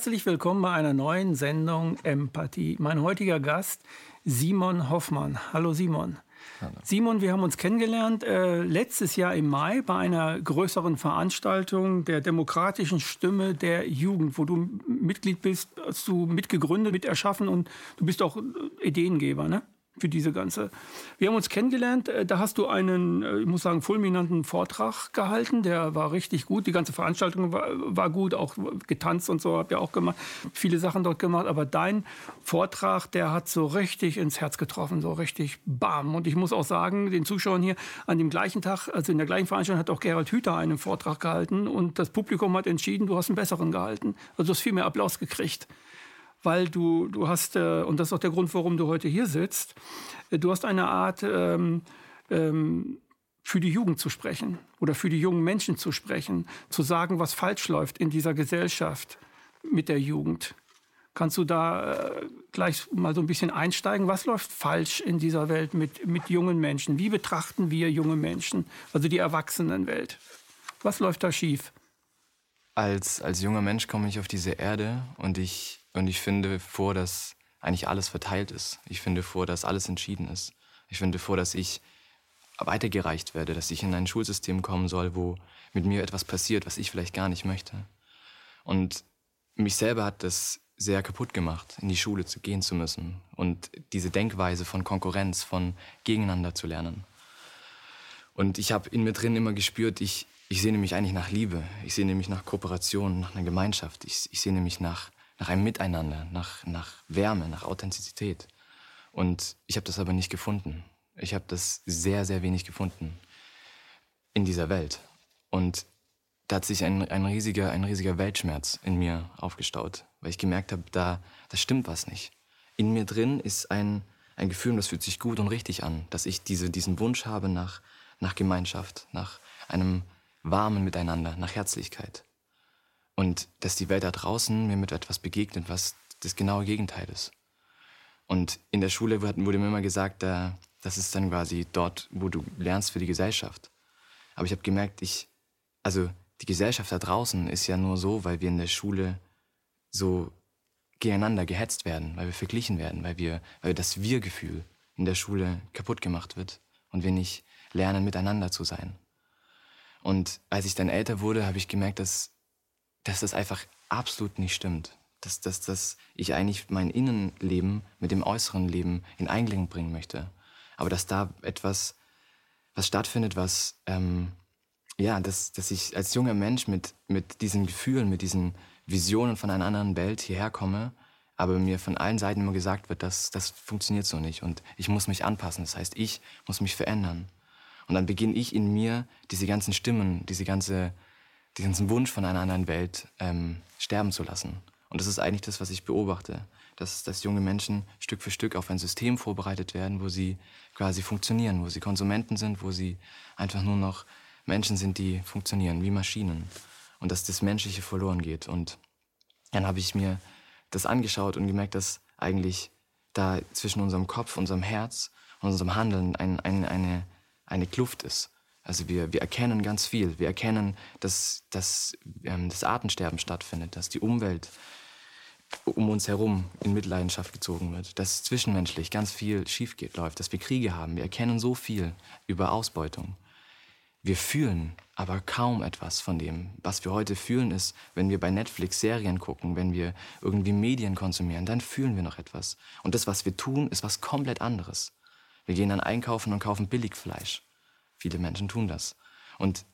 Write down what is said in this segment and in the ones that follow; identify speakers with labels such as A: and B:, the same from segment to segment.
A: Herzlich willkommen bei einer neuen Sendung Empathie. Mein heutiger Gast Simon Hoffmann. Hallo Simon. Hallo. Simon, wir haben uns kennengelernt äh, letztes Jahr im Mai bei einer größeren Veranstaltung der demokratischen Stimme der Jugend, wo du Mitglied bist, hast du mitgegründet, mit erschaffen und du bist auch Ideengeber, ne? Für diese ganze. Wir haben uns kennengelernt, äh, da hast du einen, äh, ich muss sagen, fulminanten Vortrag gehalten, der war richtig gut, die ganze Veranstaltung war, war gut, auch getanzt und so, hab ja auch gemacht, viele Sachen dort gemacht, aber dein Vortrag, der hat so richtig ins Herz getroffen, so richtig bam. Und ich muss auch sagen, den Zuschauern hier, an dem gleichen Tag, also in der gleichen Veranstaltung hat auch Gerald Hüther einen Vortrag gehalten und das Publikum hat entschieden, du hast einen besseren gehalten. Also du hast viel mehr Applaus gekriegt weil du, du hast, äh, und das ist auch der Grund, warum du heute hier sitzt, äh, du hast eine Art, ähm, ähm, für die Jugend zu sprechen oder für die jungen Menschen zu sprechen, zu sagen, was falsch läuft in dieser Gesellschaft mit der Jugend. Kannst du da äh, gleich mal so ein bisschen einsteigen? Was läuft falsch in dieser Welt mit, mit jungen Menschen? Wie betrachten wir junge Menschen, also die Erwachsenenwelt? Was läuft da schief?
B: Als, als junger Mensch komme ich auf diese Erde und ich und ich finde vor, dass eigentlich alles verteilt ist. Ich finde vor, dass alles entschieden ist. Ich finde vor, dass ich weitergereicht werde, dass ich in ein Schulsystem kommen soll, wo mit mir etwas passiert, was ich vielleicht gar nicht möchte. Und mich selber hat das sehr kaputt gemacht, in die Schule zu gehen zu müssen und diese Denkweise von Konkurrenz, von Gegeneinander zu lernen. Und ich habe in mir drin immer gespürt, ich, ich sehne mich eigentlich nach Liebe, ich sehne mich nach Kooperation, nach einer Gemeinschaft, ich, ich sehne mich nach nach einem Miteinander, nach, nach Wärme, nach Authentizität. Und ich habe das aber nicht gefunden. Ich habe das sehr, sehr wenig gefunden in dieser Welt. Und da hat sich ein, ein, riesiger, ein riesiger Weltschmerz in mir aufgestaut, weil ich gemerkt habe, da, da stimmt was nicht. In mir drin ist ein, ein Gefühl, das fühlt sich gut und richtig an, dass ich diese, diesen Wunsch habe nach, nach Gemeinschaft, nach einem warmen Miteinander, nach Herzlichkeit. Und dass die Welt da draußen mir mit etwas begegnet, was das genaue Gegenteil ist. Und in der Schule wurde mir immer gesagt, das ist dann quasi dort, wo du lernst für die Gesellschaft. Aber ich habe gemerkt, ich, also die Gesellschaft da draußen ist ja nur so, weil wir in der Schule so gegeneinander gehetzt werden, weil wir verglichen werden, weil wir, weil das Wir-Gefühl in der Schule kaputt gemacht wird und wir nicht lernen, miteinander zu sein. Und als ich dann älter wurde, habe ich gemerkt, dass dass das einfach absolut nicht stimmt. Dass, dass, dass ich eigentlich mein Innenleben mit dem äußeren Leben in Einklang bringen möchte. Aber dass da etwas, was stattfindet, was, ähm, ja, dass, dass ich als junger Mensch mit, mit diesen Gefühlen, mit diesen Visionen von einer anderen Welt hierher komme, aber mir von allen Seiten immer gesagt wird, dass das funktioniert so nicht und ich muss mich anpassen. Das heißt, ich muss mich verändern. Und dann beginne ich in mir diese ganzen Stimmen, diese ganze diesen Wunsch von einer anderen Welt ähm, sterben zu lassen. Und das ist eigentlich das, was ich beobachte, dass, dass junge Menschen Stück für Stück auf ein System vorbereitet werden, wo sie quasi funktionieren, wo sie Konsumenten sind, wo sie einfach nur noch Menschen sind, die funktionieren wie Maschinen. Und dass das Menschliche verloren geht. Und dann habe ich mir das angeschaut und gemerkt, dass eigentlich da zwischen unserem Kopf, unserem Herz und unserem Handeln ein, ein, eine, eine Kluft ist. Also wir, wir erkennen ganz viel. Wir erkennen, dass, dass ähm, das Artensterben stattfindet, dass die Umwelt um uns herum in Mitleidenschaft gezogen wird, dass zwischenmenschlich ganz viel schief geht, läuft, dass wir Kriege haben. Wir erkennen so viel über Ausbeutung. Wir fühlen aber kaum etwas von dem. Was wir heute fühlen ist, wenn wir bei Netflix Serien gucken, wenn wir irgendwie Medien konsumieren, dann fühlen wir noch etwas. Und das, was wir tun, ist was komplett anderes. Wir gehen dann einkaufen und kaufen Billigfleisch. Viele Menschen tun das. Und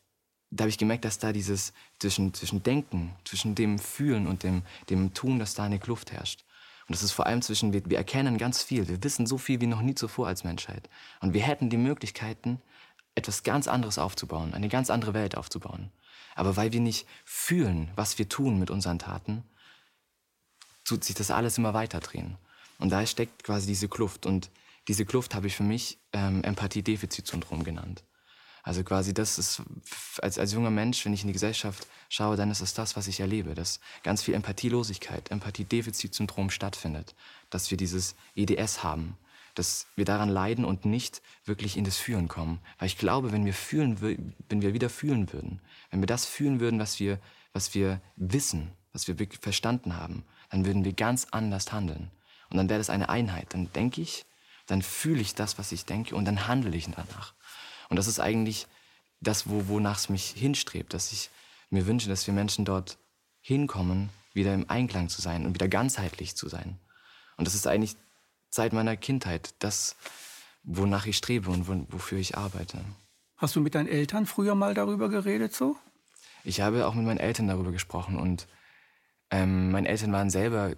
B: da habe ich gemerkt, dass da dieses zwischen, zwischen Denken, zwischen dem Fühlen und dem, dem Tun, dass da eine Kluft herrscht. Und das ist vor allem zwischen, wir, wir erkennen ganz viel, wir wissen so viel wie noch nie zuvor als Menschheit. Und wir hätten die Möglichkeiten, etwas ganz anderes aufzubauen, eine ganz andere Welt aufzubauen. Aber weil wir nicht fühlen, was wir tun mit unseren Taten, tut sich das alles immer weiter drehen. Und da steckt quasi diese Kluft. Und diese Kluft habe ich für mich ähm, Empathie-Defizit-Syndrom genannt. Also quasi das ist, als, als junger Mensch, wenn ich in die Gesellschaft schaue, dann ist es das, was ich erlebe, dass ganz viel Empathielosigkeit, Empathiedefizitsyndrom stattfindet, dass wir dieses EDS haben, dass wir daran leiden und nicht wirklich in das Fühlen kommen. Weil ich glaube, wenn wir fühlen, wenn wir wieder fühlen würden, wenn wir das fühlen würden, was wir, was wir wissen, was wir verstanden haben, dann würden wir ganz anders handeln. Und dann wäre das eine Einheit. Dann denke ich, dann fühle ich das, was ich denke und dann handle ich danach. Und das ist eigentlich das, wo, wonach es mich hinstrebt, dass ich mir wünsche, dass wir Menschen dort hinkommen, wieder im Einklang zu sein und wieder ganzheitlich zu sein. Und das ist eigentlich seit meiner Kindheit das, wonach ich strebe und wofür ich arbeite.
A: Hast du mit deinen Eltern früher mal darüber geredet so?
B: Ich habe auch mit meinen Eltern darüber gesprochen und ähm, meine Eltern waren selber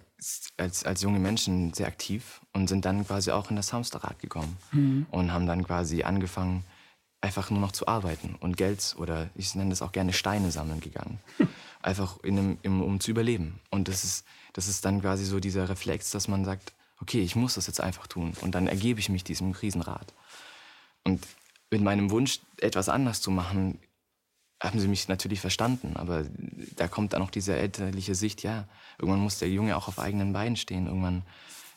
B: als, als junge Menschen sehr aktiv und sind dann quasi auch in das Hamsterrad gekommen mhm. und haben dann quasi angefangen, einfach nur noch zu arbeiten und Geld oder ich nenne das auch gerne Steine sammeln gegangen. Einfach in einem, im, um zu überleben. Und das ist, das ist dann quasi so dieser Reflex, dass man sagt, okay, ich muss das jetzt einfach tun. Und dann ergebe ich mich diesem Krisenrat. Und mit meinem Wunsch, etwas anders zu machen, haben sie mich natürlich verstanden. Aber da kommt dann auch diese elterliche Sicht, ja, irgendwann muss der Junge auch auf eigenen Beinen stehen. Irgendwann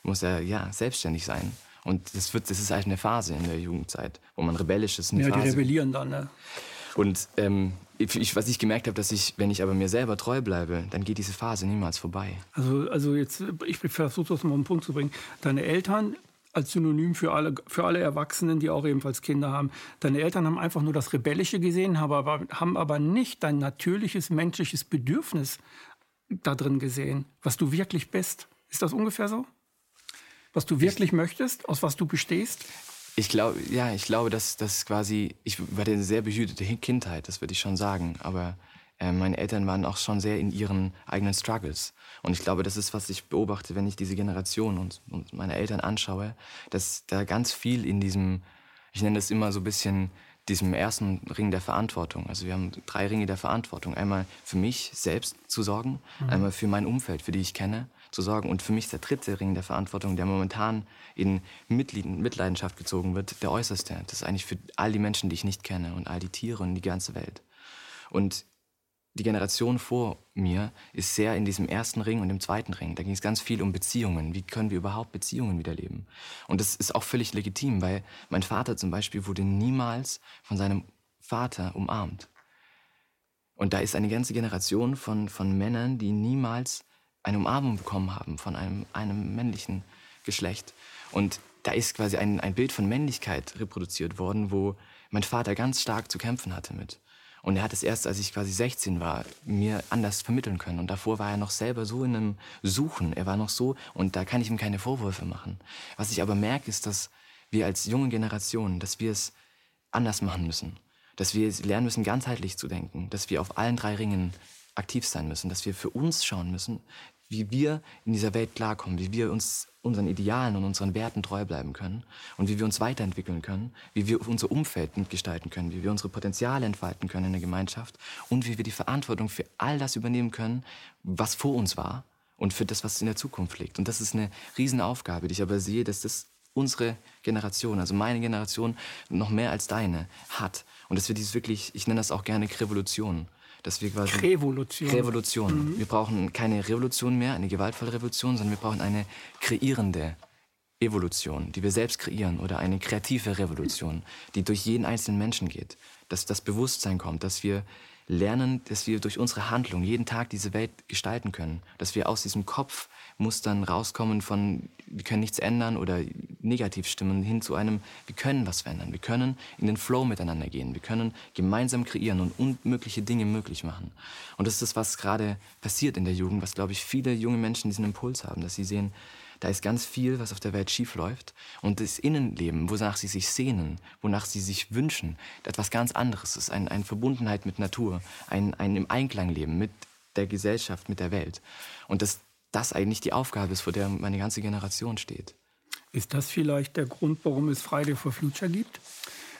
B: muss er, ja, selbstständig sein. Und das, wird, das ist halt eine Phase in der Jugendzeit, wo man rebellisch ist.
A: ja,
B: Phase.
A: die rebellieren dann, ne?
B: Und ähm, ich, was ich gemerkt habe, dass ich, wenn ich aber mir selber treu bleibe, dann geht diese Phase niemals vorbei.
A: Also, also jetzt, ich versuche das mal auf den Punkt zu bringen. Deine Eltern als Synonym für alle, für alle Erwachsenen, die auch ebenfalls Kinder haben. Deine Eltern haben einfach nur das Rebellische gesehen, haben aber, haben aber nicht dein natürliches menschliches Bedürfnis da drin gesehen, was du wirklich bist. Ist das ungefähr so? Was du wirklich ich, möchtest, aus was du bestehst?
B: Ich glaube, ja, ich glaube, dass das quasi, ich war eine sehr behütete Kindheit, das würde ich schon sagen, aber äh, meine Eltern waren auch schon sehr in ihren eigenen Struggles. Und ich glaube, das ist, was ich beobachte, wenn ich diese Generation und, und meine Eltern anschaue, dass da ganz viel in diesem, ich nenne das immer so ein bisschen, diesem ersten Ring der Verantwortung. Also wir haben drei Ringe der Verantwortung. Einmal für mich selbst zu sorgen, mhm. einmal für mein Umfeld, für die ich kenne, zu sorgen und für mich der dritte Ring der Verantwortung, der momentan in Mitleidenschaft gezogen wird, der äußerste. Das ist eigentlich für all die Menschen, die ich nicht kenne und all die Tiere und die ganze Welt. Und die Generation vor mir ist sehr in diesem ersten Ring und im zweiten Ring. Da ging es ganz viel um Beziehungen. Wie können wir überhaupt Beziehungen wiederleben? Und das ist auch völlig legitim, weil mein Vater zum Beispiel wurde niemals von seinem Vater umarmt. Und da ist eine ganze Generation von, von Männern, die niemals eine Umarmung bekommen haben von einem, einem männlichen Geschlecht. Und da ist quasi ein, ein Bild von Männlichkeit reproduziert worden, wo mein Vater ganz stark zu kämpfen hatte mit. Und er hat es erst, als ich quasi 16 war, mir anders vermitteln können. Und davor war er noch selber so in einem Suchen. Er war noch so, und da kann ich ihm keine Vorwürfe machen. Was ich aber merke, ist, dass wir als junge Generation, dass wir es anders machen müssen. Dass wir lernen müssen, ganzheitlich zu denken. Dass wir auf allen drei Ringen aktiv sein müssen. Dass wir für uns schauen müssen, wie wir in dieser Welt klarkommen, wie wir uns unseren Idealen und unseren Werten treu bleiben können und wie wir uns weiterentwickeln können, wie wir unser Umfeld mitgestalten können, wie wir unsere Potenziale entfalten können in der Gemeinschaft und wie wir die Verantwortung für all das übernehmen können, was vor uns war und für das, was in der Zukunft liegt. Und das ist eine Riesenaufgabe, die ich aber sehe, dass das unsere Generation, also meine Generation, noch mehr als deine hat. Und dass wir dieses wirklich, ich nenne das auch gerne Revolution, dass wir quasi
A: Revolution.
B: Revolution. Mhm. Wir brauchen keine Revolution mehr, eine gewaltvolle Revolution, sondern wir brauchen eine kreierende Evolution, die wir selbst kreieren oder eine kreative Revolution, die durch jeden einzelnen Menschen geht, dass das Bewusstsein kommt, dass wir lernen, dass wir durch unsere Handlung jeden Tag diese Welt gestalten können, dass wir aus diesem Kopf Mustern rauskommen von, wir können nichts ändern oder negativ stimmen, hin zu einem, wir können was verändern. Wir können in den Flow miteinander gehen. Wir können gemeinsam kreieren und unmögliche Dinge möglich machen. Und das ist das, was gerade passiert in der Jugend, was, glaube ich, viele junge Menschen diesen Impuls haben, dass sie sehen, da ist ganz viel, was auf der Welt schief läuft. Und das Innenleben, wonach sie sich sehnen, wonach sie sich wünschen, etwas ganz anderes ist. Ein, eine Verbundenheit mit Natur, ein, ein im Einklang leben mit der Gesellschaft, mit der Welt. Und das das eigentlich die Aufgabe ist, vor der meine ganze Generation steht.
A: Ist das vielleicht der Grund, warum es Friday for Future gibt?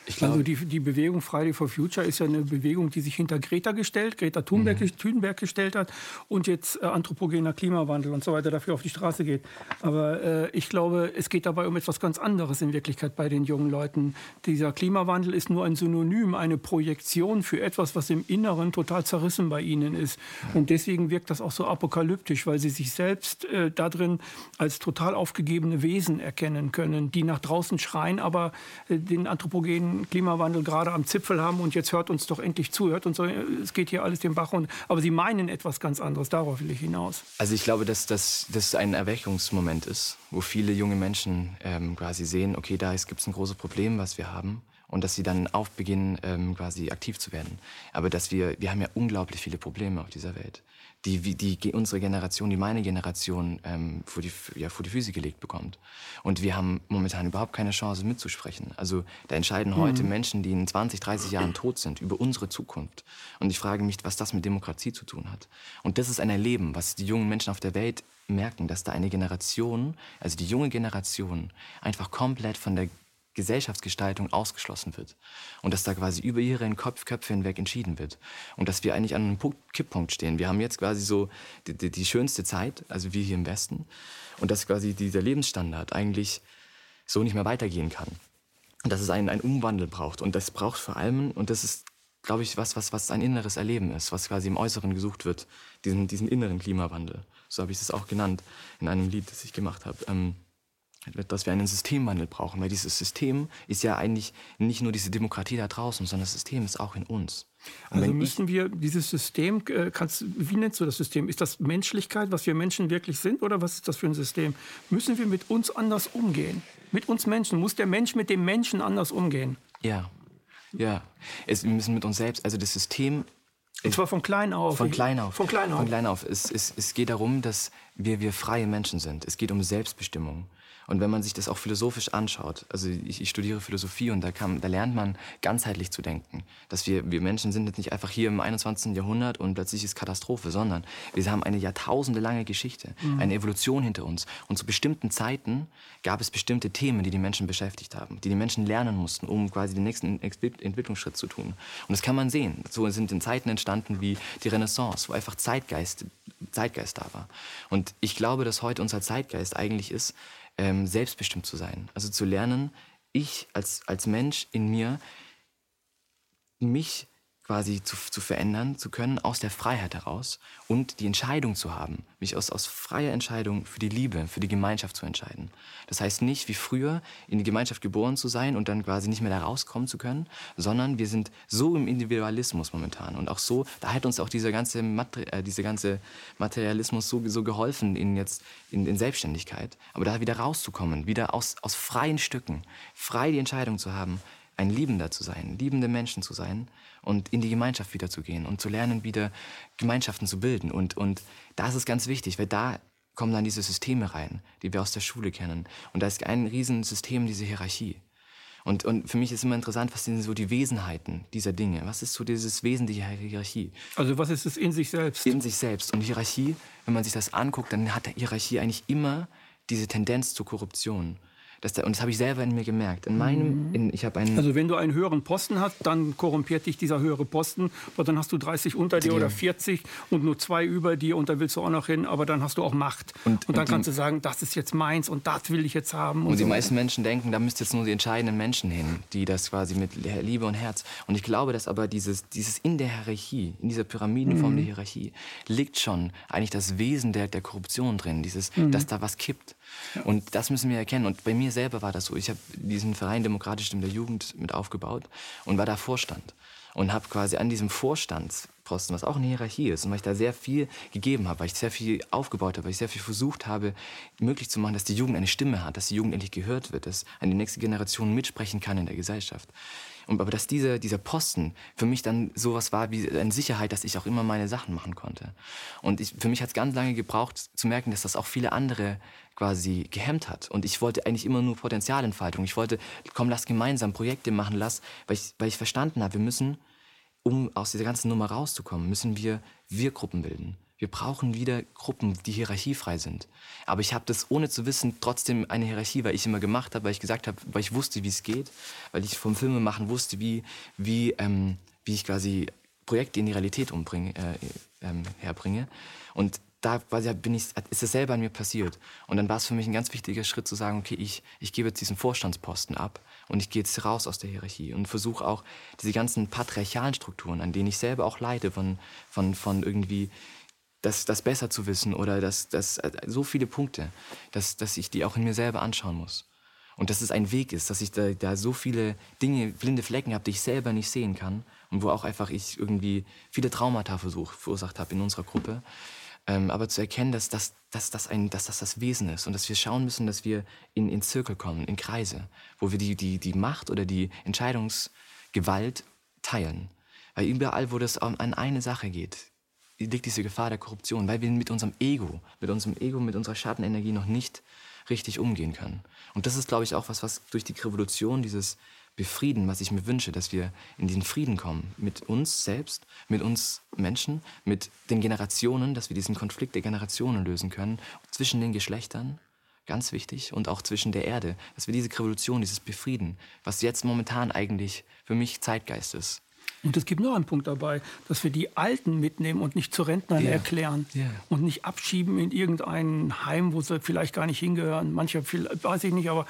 B: Glaub,
A: also die, die Bewegung Friday for Future ist ja eine Bewegung, die sich hinter Greta gestellt, Greta Thunberg, mhm. Thunberg gestellt hat und jetzt äh, anthropogener Klimawandel und so weiter dafür auf die Straße geht. Aber äh, ich glaube, es geht dabei um etwas ganz anderes in Wirklichkeit bei den jungen Leuten. Dieser Klimawandel ist nur ein Synonym, eine Projektion für etwas, was im Inneren total zerrissen bei ihnen ist. Ja. Und deswegen wirkt das auch so apokalyptisch, weil sie sich selbst äh, darin als total aufgegebene Wesen erkennen können, die nach draußen schreien, aber äh, den anthropogenen Klimawandel gerade am Zipfel haben und jetzt hört uns doch endlich zu, hört uns, es geht hier alles den Bach runter. Aber Sie meinen etwas ganz anderes, darauf will ich hinaus.
B: Also ich glaube, dass das ein Erweckungsmoment ist, wo viele junge Menschen ähm, quasi sehen, okay, da gibt es ein großes Problem, was wir haben und dass sie dann aufbeginnen, ähm, quasi aktiv zu werden. Aber dass wir, wir haben ja unglaublich viele Probleme auf dieser Welt die, die unsere Generation, die meine Generation ähm, vor, die, ja, vor die Füße gelegt bekommt. Und wir haben momentan überhaupt keine Chance mitzusprechen. Also da entscheiden heute mhm. Menschen, die in 20, 30 Jahren tot sind, über unsere Zukunft. Und ich frage mich, was das mit Demokratie zu tun hat. Und das ist ein Erleben, was die jungen Menschen auf der Welt merken, dass da eine Generation, also die junge Generation, einfach komplett von der Gesellschaftsgestaltung ausgeschlossen wird. Und dass da quasi über ihre Kopf, Köpfe hinweg entschieden wird. Und dass wir eigentlich an einem Punkt, Kipppunkt stehen. Wir haben jetzt quasi so die, die, die, schönste Zeit, also wir hier im Westen. Und dass quasi dieser Lebensstandard eigentlich so nicht mehr weitergehen kann. Und dass es einen, einen Umwandel braucht. Und das braucht vor allem, und das ist, glaube ich, was, was, was ein inneres Erleben ist, was quasi im Äußeren gesucht wird, diesen, diesen inneren Klimawandel. So habe ich es auch genannt in einem Lied, das ich gemacht habe. Ähm, dass wir einen Systemwandel brauchen, weil dieses System ist ja eigentlich nicht nur diese Demokratie da draußen, sondern das System ist auch in uns.
A: Und also müssen wir dieses System, äh, kannst, wie nennst du das System? Ist das Menschlichkeit, was wir Menschen wirklich sind, oder was ist das für ein System? Müssen wir mit uns anders umgehen? Mit uns Menschen? Muss der Mensch mit dem Menschen anders umgehen?
B: Ja, ja. Es, wir müssen mit uns selbst, also das System
A: und zwar von klein auf.
B: Von klein auf.
A: Von klein auf.
B: Von klein auf. Es, es, es geht darum, dass wir, wir freie Menschen sind. Es geht um Selbstbestimmung. Und wenn man sich das auch philosophisch anschaut, also ich, ich studiere Philosophie und da, kann, da lernt man ganzheitlich zu denken. Dass wir, wir Menschen sind jetzt nicht einfach hier im 21. Jahrhundert und plötzlich ist Katastrophe, sondern wir haben eine jahrtausendelange Geschichte, mhm. eine Evolution hinter uns. Und zu bestimmten Zeiten gab es bestimmte Themen, die die Menschen beschäftigt haben, die die Menschen lernen mussten, um quasi den nächsten Entwicklungsschritt zu tun. Und das kann man sehen. So sind in Zeiten entstanden wie die Renaissance, wo einfach Zeitgeist, Zeitgeist da war. Und ich glaube, dass heute unser Zeitgeist eigentlich ist, ähm, selbstbestimmt zu sein. Also zu lernen, ich als, als Mensch in mir, mich quasi zu, zu verändern zu können aus der Freiheit heraus und die Entscheidung zu haben, mich aus, aus freier Entscheidung für die Liebe, für die Gemeinschaft zu entscheiden. Das heißt nicht wie früher in die Gemeinschaft geboren zu sein und dann quasi nicht mehr da rauskommen zu können, sondern wir sind so im Individualismus momentan und auch so, da hat uns auch dieser ganze, Mater äh, dieser ganze Materialismus so, so geholfen in jetzt in, in Selbstständigkeit. Aber da wieder rauszukommen, wieder aus, aus freien Stücken, frei die Entscheidung zu haben, ein Liebender zu sein, liebende Menschen zu sein und in die Gemeinschaft wiederzugehen und zu lernen, wieder Gemeinschaften zu bilden. Und, und da ist es ganz wichtig, weil da kommen dann diese Systeme rein, die wir aus der Schule kennen. Und da ist ein Riesensystem, diese Hierarchie. Und, und für mich ist immer interessant, was sind so die Wesenheiten dieser Dinge? Was ist so dieses Wesen der Hierarchie?
A: Also was ist es in sich selbst?
B: In sich selbst. Und Hierarchie, wenn man sich das anguckt, dann hat Hierarchie eigentlich immer diese Tendenz zur Korruption. Das, und das habe ich selber in mir gemerkt. In meinem,
A: mhm. in, ich einen also wenn du einen höheren Posten hast, dann korrumpiert dich dieser höhere Posten. Aber dann hast du 30 unter dir oder 40 und nur zwei über dir und da willst du auch noch hin. Aber dann hast du auch Macht. Und, und dann und kannst du sagen, das ist jetzt meins und das will ich jetzt haben.
B: Und, und die so. meisten Menschen denken, da müsst jetzt nur die entscheidenden Menschen hin, die das quasi mit Liebe und Herz. Und ich glaube, dass aber dieses, dieses in der Hierarchie, in dieser Pyramidenform mhm. der Hierarchie, liegt schon eigentlich das Wesen der, der Korruption drin. Dieses, mhm. dass da was kippt. Und das müssen wir erkennen. Und bei mir selber war das so. Ich habe diesen Verein Demokratische Stimme der Jugend mit aufgebaut und war da Vorstand. Und habe quasi an diesem Vorstandsposten, was auch eine Hierarchie ist, und weil ich da sehr viel gegeben habe, weil ich sehr viel aufgebaut habe, weil ich sehr viel versucht habe, möglich zu machen, dass die Jugend eine Stimme hat, dass die Jugend endlich gehört wird, dass eine nächste Generation mitsprechen kann in der Gesellschaft. Und aber dass dieser, dieser Posten für mich dann sowas war wie eine Sicherheit, dass ich auch immer meine Sachen machen konnte. Und ich, für mich hat es ganz lange gebraucht zu merken, dass das auch viele andere quasi gehemmt hat. Und ich wollte eigentlich immer nur Potenzialentfaltung. Ich wollte, komm, lass gemeinsam Projekte machen, lass, weil ich, weil ich verstanden habe, wir müssen, um aus dieser ganzen Nummer rauszukommen, müssen wir Wir-Gruppen bilden. Wir brauchen wieder Gruppen, die hierarchiefrei sind. Aber ich habe das ohne zu wissen trotzdem eine Hierarchie, weil ich immer gemacht habe, weil ich gesagt habe, weil ich wusste, wie es geht, weil ich vom Filmemachen wusste, wie, wie, ähm, wie ich quasi Projekte in die Realität umbringe, äh, ähm, herbringe. Und da bin ich, ist es selber an mir passiert. Und dann war es für mich ein ganz wichtiger Schritt zu sagen, okay, ich, ich gebe jetzt diesen Vorstandsposten ab und ich gehe jetzt raus aus der Hierarchie und versuche auch diese ganzen patriarchalen Strukturen, an denen ich selber auch leide, von, von, von irgendwie das, das besser zu wissen oder das, das, so viele Punkte, dass, dass ich die auch in mir selber anschauen muss. Und dass es ein Weg ist, dass ich da, da so viele Dinge, blinde Flecken habe, die ich selber nicht sehen kann. Und wo auch einfach ich irgendwie viele Traumata versuch, verursacht habe in unserer Gruppe. Ähm, aber zu erkennen, dass das, dass, das ein, dass das das Wesen ist und dass wir schauen müssen, dass wir in, in Zirkel kommen, in Kreise, wo wir die, die, die Macht oder die Entscheidungsgewalt teilen. Weil überall, wo das an eine Sache geht, liegt diese Gefahr der Korruption, weil wir mit unserem Ego, mit unserem Ego, mit unserer Schattenenergie noch nicht richtig umgehen können. Und das ist, glaube ich, auch was, was durch die Revolution, dieses Befrieden, was ich mir wünsche, dass wir in diesen Frieden kommen mit uns selbst, mit uns Menschen, mit den Generationen, dass wir diesen Konflikt der Generationen lösen können, zwischen den Geschlechtern, ganz wichtig, und auch zwischen der Erde, dass wir diese Revolution, dieses Befrieden, was jetzt momentan eigentlich für mich Zeitgeist ist,
A: und es gibt noch einen Punkt dabei, dass wir die Alten mitnehmen und nicht zu Rentnern yeah. erklären yeah. und nicht abschieben in irgendein Heim, wo sie vielleicht gar nicht hingehören. Manche, weiß ich nicht, aber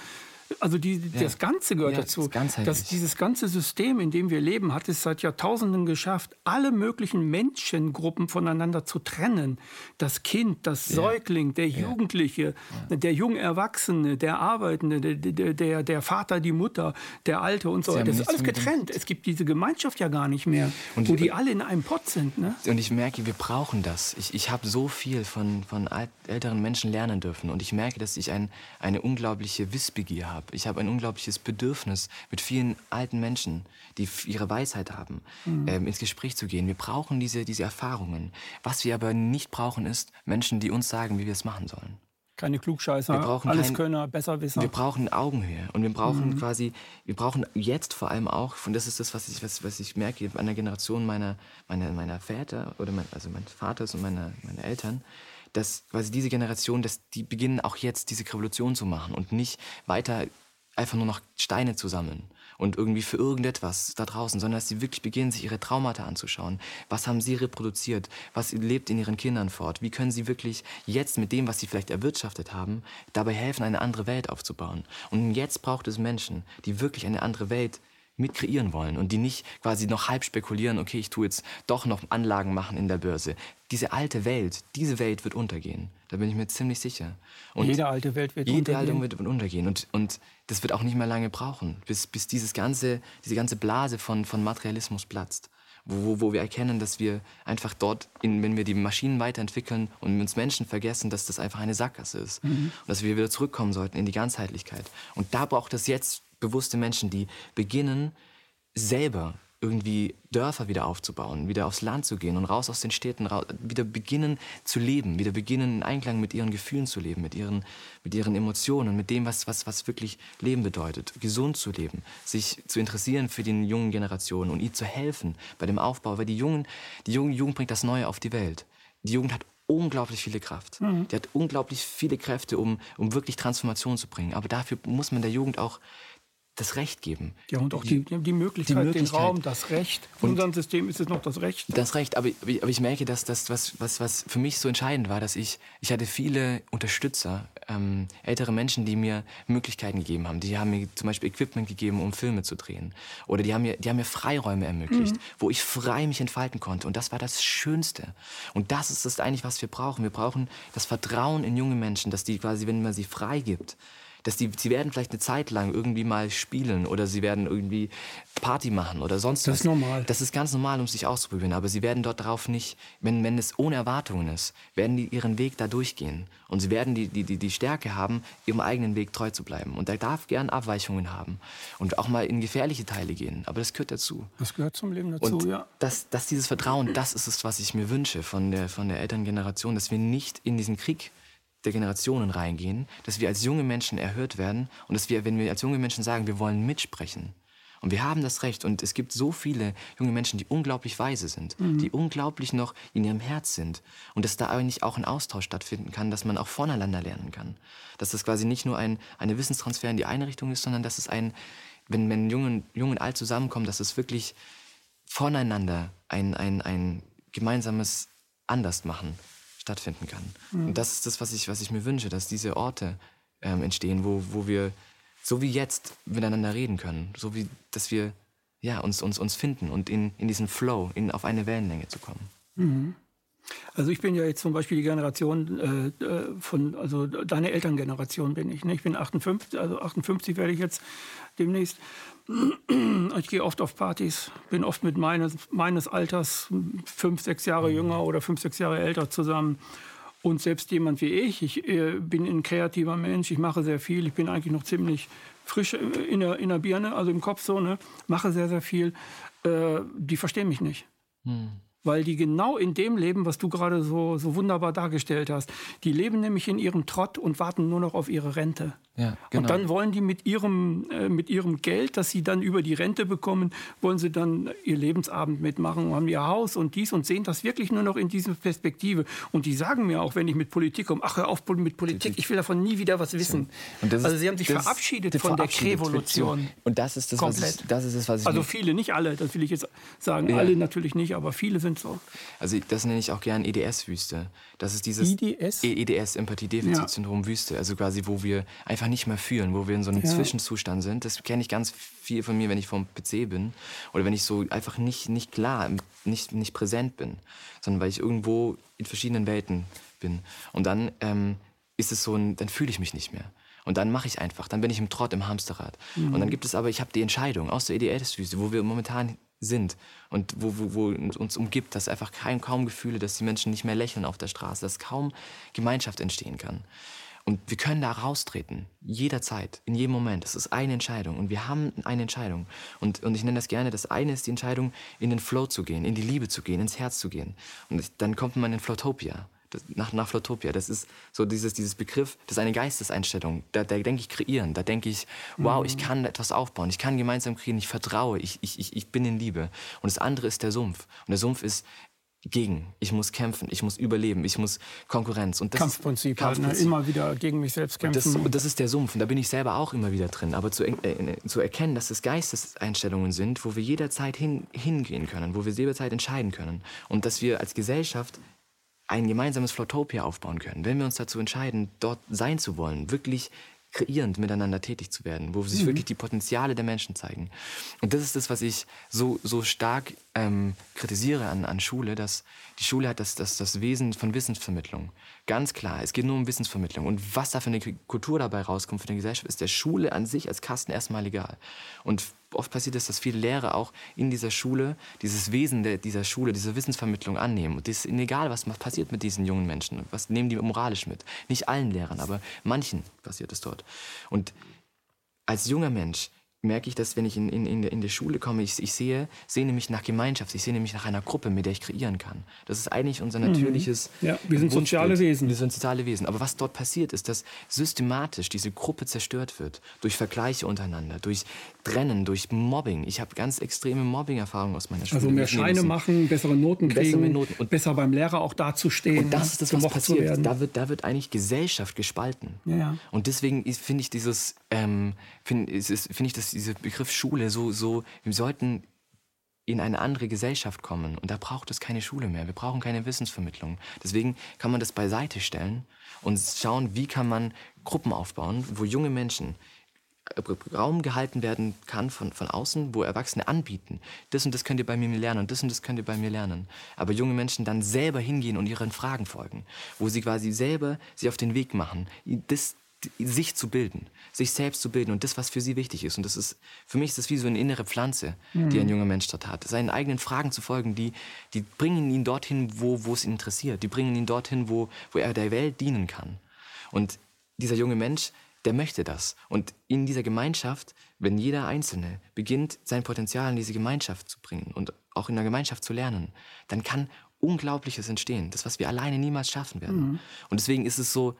A: also die, ja. das Ganze gehört ja, dazu. Das dass dieses ganze System, in dem wir leben, hat es seit Jahrtausenden geschafft, alle möglichen Menschengruppen voneinander zu trennen. Das Kind, das ja. Säugling, der Jugendliche, der junge Erwachsene, der Arbeitende, der, der, der, Vater, die Mutter, der Alte und so weiter. Das ist alles getrennt. Es gibt diese Gemeinschaft ja gar nicht mehr, und, wo die alle in einem Pott sind. Ne?
B: Und ich merke, wir brauchen das. Ich, ich habe so viel von, von älteren Menschen lernen dürfen und ich merke, dass ich ein, eine unglaubliche Wissbegier habe habe. Ich habe ein unglaubliches Bedürfnis, mit vielen alten Menschen, die ihre Weisheit haben, mhm. ähm, ins Gespräch zu gehen. Wir brauchen diese, diese Erfahrungen. Was wir aber nicht brauchen, ist Menschen, die uns sagen, wie wir es machen sollen.
A: Keine Klugscheißer, wir brauchen alles kein, Könner, besser wissen.
B: Wir brauchen Augenhöhe und wir brauchen mhm. quasi, wir brauchen jetzt vor allem auch, und das ist das, was ich, was, was ich merke an der Generation meiner, meiner, meiner Väter oder mein, also meines Vaters und meiner, meiner Eltern, dass quasi diese Generation, dass die beginnen auch jetzt diese Revolution zu machen und nicht weiter einfach nur noch Steine zu sammeln und irgendwie für irgendetwas da draußen, sondern dass sie wirklich beginnen, sich ihre Traumata anzuschauen. Was haben sie reproduziert? Was lebt in ihren Kindern fort? Wie können sie wirklich jetzt mit dem, was sie vielleicht erwirtschaftet haben, dabei helfen, eine andere Welt aufzubauen? Und jetzt braucht es Menschen, die wirklich eine andere Welt mit kreieren wollen und die nicht quasi noch halb spekulieren, okay, ich tue jetzt doch noch Anlagen machen in der Börse. Diese alte Welt, diese Welt wird untergehen. Da bin ich mir ziemlich sicher.
A: Und jede alte Welt wird
B: jede
A: untergehen.
B: Jede alte Welt wird untergehen. Und, und das wird auch nicht mehr lange brauchen, bis, bis dieses ganze, diese ganze Blase von, von Materialismus platzt. Wo, wo wir erkennen, dass wir einfach dort, in, wenn wir die Maschinen weiterentwickeln und uns Menschen vergessen, dass das einfach eine Sackgasse ist. Mhm. Und dass wir wieder zurückkommen sollten in die Ganzheitlichkeit. Und da braucht es jetzt bewusste Menschen, die beginnen, selber irgendwie Dörfer wieder aufzubauen, wieder aufs Land zu gehen und raus aus den Städten, wieder beginnen zu leben, wieder beginnen in Einklang mit ihren Gefühlen zu leben, mit ihren, mit ihren Emotionen, mit dem, was, was, was wirklich Leben bedeutet, gesund zu leben, sich zu interessieren für die jungen Generationen und ihnen zu helfen bei dem Aufbau, weil die Jungen, die junge Jugend bringt das Neue auf die Welt. Die Jugend hat unglaublich viele Kraft. Mhm. Die hat unglaublich viele Kräfte, um, um wirklich Transformation zu bringen. Aber dafür muss man der Jugend auch das Recht geben.
A: Ja, und auch die, die, Möglichkeit, die Möglichkeit, den Raum, das Recht. In unserem System ist es noch das Recht.
B: Das Recht, aber, aber ich merke, dass das, was, was, was für mich so entscheidend war, dass ich, ich hatte viele Unterstützer, ähm, ältere Menschen, die mir Möglichkeiten gegeben haben. Die haben mir zum Beispiel Equipment gegeben, um Filme zu drehen. Oder die haben mir, die haben mir Freiräume ermöglicht, mhm. wo ich frei mich entfalten konnte. Und das war das Schönste. Und das ist das eigentlich, was wir brauchen. Wir brauchen das Vertrauen in junge Menschen, dass die quasi, wenn man sie frei gibt, dass die, sie werden vielleicht eine Zeit lang irgendwie mal spielen oder sie werden irgendwie Party machen oder sonst
A: was. Das ist normal.
B: Das ist ganz normal, um sich auszuprobieren. Aber sie werden dort darauf nicht, wenn, wenn es ohne Erwartungen ist, werden die ihren Weg da durchgehen. Und sie werden die, die, die, die Stärke haben, ihrem eigenen Weg treu zu bleiben. Und er darf gern Abweichungen haben und auch mal in gefährliche Teile gehen. Aber das gehört dazu.
A: Das gehört zum Leben dazu,
B: und
A: ja.
B: Das, das, dieses Vertrauen, das ist es, was ich mir wünsche von der, von der Elterngeneration, dass wir nicht in diesen Krieg der Generationen reingehen, dass wir als junge Menschen erhört werden und dass wir, wenn wir als junge Menschen sagen, wir wollen mitsprechen. Und wir haben das Recht. Und es gibt so viele junge Menschen, die unglaublich weise sind, mhm. die unglaublich noch in ihrem Herz sind. Und dass da eigentlich auch ein Austausch stattfinden kann, dass man auch voneinander lernen kann. Dass das quasi nicht nur ein eine Wissenstransfer in die eine Richtung ist, sondern dass es ein, wenn, wenn Jung, und Alt zusammenkommen, dass es wirklich voneinander ein, ein, ein gemeinsames Andersmachen stattfinden kann. Mhm. Und das ist das, was ich, was ich mir wünsche, dass diese Orte ähm, entstehen, wo, wo wir so wie jetzt miteinander reden können, so wie, dass wir ja, uns, uns, uns finden und in, in diesen Flow, in, auf eine Wellenlänge zu kommen.
A: Mhm. Also ich bin ja jetzt zum Beispiel die Generation äh, äh von, also deine Elterngeneration bin ich. Ne? Ich bin 58, also 58 werde ich jetzt demnächst. Ich gehe oft auf Partys, bin oft mit meines, meines Alters fünf, sechs Jahre mhm. jünger oder fünf, sechs Jahre älter zusammen. Und selbst jemand wie ich, ich äh, bin ein kreativer Mensch, ich mache sehr viel, ich bin eigentlich noch ziemlich frisch in der, in der Birne, also im Kopf so, ne? mache sehr, sehr viel. Äh, die verstehen mich nicht. Hm weil die genau in dem leben, was du gerade so, so wunderbar dargestellt hast. Die leben nämlich in ihrem Trott und warten nur noch auf ihre Rente. Ja, genau. Und dann wollen die mit ihrem, äh, mit ihrem Geld, das sie dann über die Rente bekommen, wollen sie dann ihr Lebensabend mitmachen und haben ihr Haus und dies und sehen das wirklich nur noch in dieser Perspektive. Und die sagen mir auch, wenn ich mit Politik komme, ach hör auf mit Politik, ich will davon nie wieder was wissen. also sie haben sich verabschiedet von der Revolution.
B: Und das ist das, was ich, das ist das, was ich
A: Also viele, nicht alle, das will ich jetzt sagen. Ja. Alle natürlich nicht, aber viele sind so.
B: Also das nenne ich auch gern EDS-Wüste. Das ist dieses
A: IDS?
B: EDS, Empathie-Defizit-Syndrom Wüste. Also quasi, wo wir einfach einfach nicht mehr fühlen, wo wir in so einem ja. Zwischenzustand sind. Das kenne ich ganz viel von mir, wenn ich vom PC bin oder wenn ich so einfach nicht, nicht klar, nicht, nicht präsent bin, sondern weil ich irgendwo in verschiedenen Welten bin. Und dann ähm, ist es so ein, dann fühle ich mich nicht mehr. Und dann mache ich einfach, dann bin ich im Trott, im Hamsterrad. Mhm. Und dann gibt es aber, ich habe die Entscheidung aus der EDS-Wüste, wo wir momentan sind und wo, wo, wo uns umgibt, dass einfach kein, kaum Gefühle, dass die Menschen nicht mehr lächeln auf der Straße, dass kaum Gemeinschaft entstehen kann. Und wir können da raustreten, jederzeit, in jedem Moment. Das ist eine Entscheidung und wir haben eine Entscheidung. Und, und ich nenne das gerne, das eine ist die Entscheidung, in den Flow zu gehen, in die Liebe zu gehen, ins Herz zu gehen. Und dann kommt man in Flowtopia, das, nach, nach Flotopia. Das ist so dieses, dieses Begriff, das ist eine Geisteseinstellung. Da, da denke ich kreieren, da denke ich, wow, ich mhm. kann etwas aufbauen, ich kann gemeinsam kreieren, ich vertraue, ich, ich, ich bin in Liebe. Und das andere ist der Sumpf. Und der Sumpf ist, gegen. Ich muss kämpfen, ich muss überleben, ich muss Konkurrenz.
A: Und das Kampfprinzip, Kampfprinzip. Halt, ne? immer wieder gegen mich selbst kämpfen.
B: Und das, das, ist der Sumpf und da bin ich selber auch immer wieder drin. Aber zu, äh, zu erkennen, dass es Geisteseinstellungen sind, wo wir jederzeit hin, hingehen können, wo wir jederzeit entscheiden können. Und dass wir als Gesellschaft ein gemeinsames Flotopia aufbauen können. Wenn wir uns dazu entscheiden, dort sein zu wollen, wirklich kreierend miteinander tätig zu werden, wo sich mhm. wirklich die Potenziale der Menschen zeigen. Und das ist das, was ich so, so stark ähm, kritisiere an, an Schule, dass die Schule hat das, das, das Wesen von Wissensvermittlung. Ganz klar, es geht nur um Wissensvermittlung. Und was da für eine Kultur dabei rauskommt für die Gesellschaft, ist der Schule an sich als Kasten erstmal egal. Und oft passiert es, dass viele Lehrer auch in dieser Schule dieses Wesen der, dieser Schule, diese Wissensvermittlung annehmen. Und es ist egal, was passiert mit diesen jungen Menschen. Was nehmen die moralisch mit? Nicht allen Lehrern, aber manchen passiert es dort. Und als junger Mensch merke ich, dass wenn ich in, in, in, in die Schule komme, ich, ich sehe, sehne mich nach Gemeinschaft, ich sehne mich nach einer Gruppe, mit der ich kreieren kann. Das ist eigentlich unser mhm. natürliches
A: mhm. Ja, wir sind soziale Wesen.
B: Wir sind soziale Wesen. Aber was dort passiert, ist, dass systematisch diese Gruppe zerstört wird. Durch Vergleiche untereinander, durch Trennen, durch Mobbing. Ich habe ganz extreme Mobbing-Erfahrungen aus meiner Schule.
A: Also mehr Scheine machen, bessere Noten kriegen, bessere Noten und besser beim Lehrer auch dazustehen.
B: Und das ist das, was passiert. Da wird, da wird eigentlich Gesellschaft gespalten.
A: Ja.
B: Und deswegen finde ich dieses, ähm, finde find ich, dass dieser Begriff Schule so, so, wir sollten in eine andere Gesellschaft kommen. Und da braucht es keine Schule mehr. Wir brauchen keine Wissensvermittlung. Deswegen kann man das beiseite stellen und schauen, wie kann man Gruppen aufbauen, wo junge Menschen Raum gehalten werden kann von, von außen, wo Erwachsene anbieten. Das und das könnt ihr bei mir lernen und das und das könnt ihr bei mir lernen. Aber junge Menschen dann selber hingehen und ihren Fragen folgen, wo sie quasi selber sich auf den Weg machen, das, sich zu bilden, sich selbst zu bilden und das, was für sie wichtig ist. Und das ist, für mich ist das wie so eine innere Pflanze, mhm. die ein junger Mensch dort hat. Seinen eigenen Fragen zu folgen, die, die bringen ihn dorthin, wo, wo es ihn interessiert. Die bringen ihn dorthin, wo, wo er der Welt dienen kann. Und dieser junge Mensch der möchte das. Und in dieser Gemeinschaft, wenn jeder Einzelne beginnt, sein Potenzial in diese Gemeinschaft zu bringen und auch in der Gemeinschaft zu lernen, dann kann Unglaubliches entstehen. Das, was wir alleine niemals schaffen werden. Mhm. Und deswegen ist es so,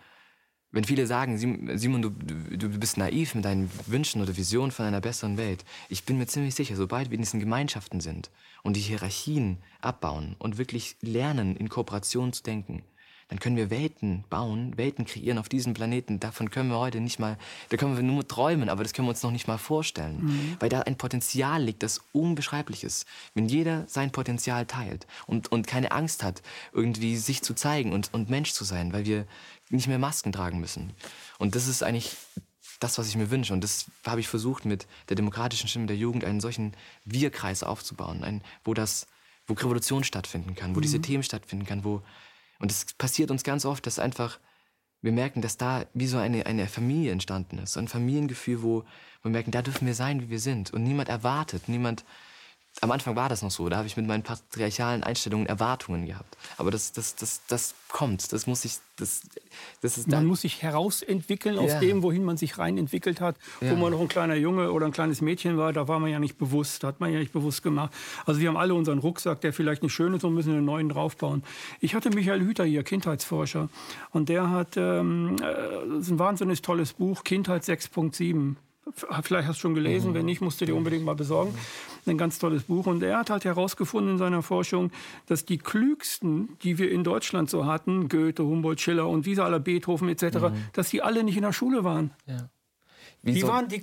B: wenn viele sagen, Simon, du, du bist naiv mit deinen Wünschen oder Visionen von einer besseren Welt, ich bin mir ziemlich sicher, sobald wir in diesen Gemeinschaften sind und die Hierarchien abbauen und wirklich lernen, in Kooperation zu denken, dann können wir Welten bauen, Welten kreieren auf diesem Planeten. Davon können wir heute nicht mal, da können wir nur träumen, aber das können wir uns noch nicht mal vorstellen. Mhm. Weil da ein Potenzial liegt, das unbeschreiblich ist. Wenn jeder sein Potenzial teilt und, und keine Angst hat, irgendwie sich zu zeigen und, und Mensch zu sein, weil wir nicht mehr Masken tragen müssen. Und das ist eigentlich das, was ich mir wünsche. Und das habe ich versucht, mit der demokratischen Stimme der Jugend einen solchen Wir-Kreis aufzubauen, ein, wo das wo Revolution stattfinden kann, wo mhm. diese Themen stattfinden kann, wo und es passiert uns ganz oft, dass einfach wir merken, dass da wie so eine, eine Familie entstanden ist, so ein Familiengefühl, wo wir merken, da dürfen wir sein, wie wir sind. Und niemand erwartet, niemand am Anfang war das noch so, da habe ich mit meinen patriarchalen Einstellungen Erwartungen gehabt. Aber das, das, das, das kommt, das muss ich, das, das ist
A: Man muss sich herausentwickeln aus ja. dem, wohin man sich rein entwickelt hat. Ja. Wo man noch ein kleiner Junge oder ein kleines Mädchen war, da war man ja nicht bewusst, hat man ja nicht bewusst gemacht. Also wir haben alle unseren Rucksack, der vielleicht nicht schön ist und müssen einen neuen draufbauen. Ich hatte Michael Hüter hier, Kindheitsforscher, und der hat, ähm, äh, ein wahnsinnig tolles Buch, Kindheit 6.7. Vielleicht hast du schon gelesen, mhm. wenn nicht, musst du dir unbedingt mal besorgen. Ein ganz tolles Buch. Und er hat halt herausgefunden in seiner Forschung, dass die klügsten, die wir in Deutschland so hatten, Goethe, Humboldt, Schiller und diese aller Beethoven etc., mhm. dass die alle nicht in der Schule waren. Ja. Wie die waren die,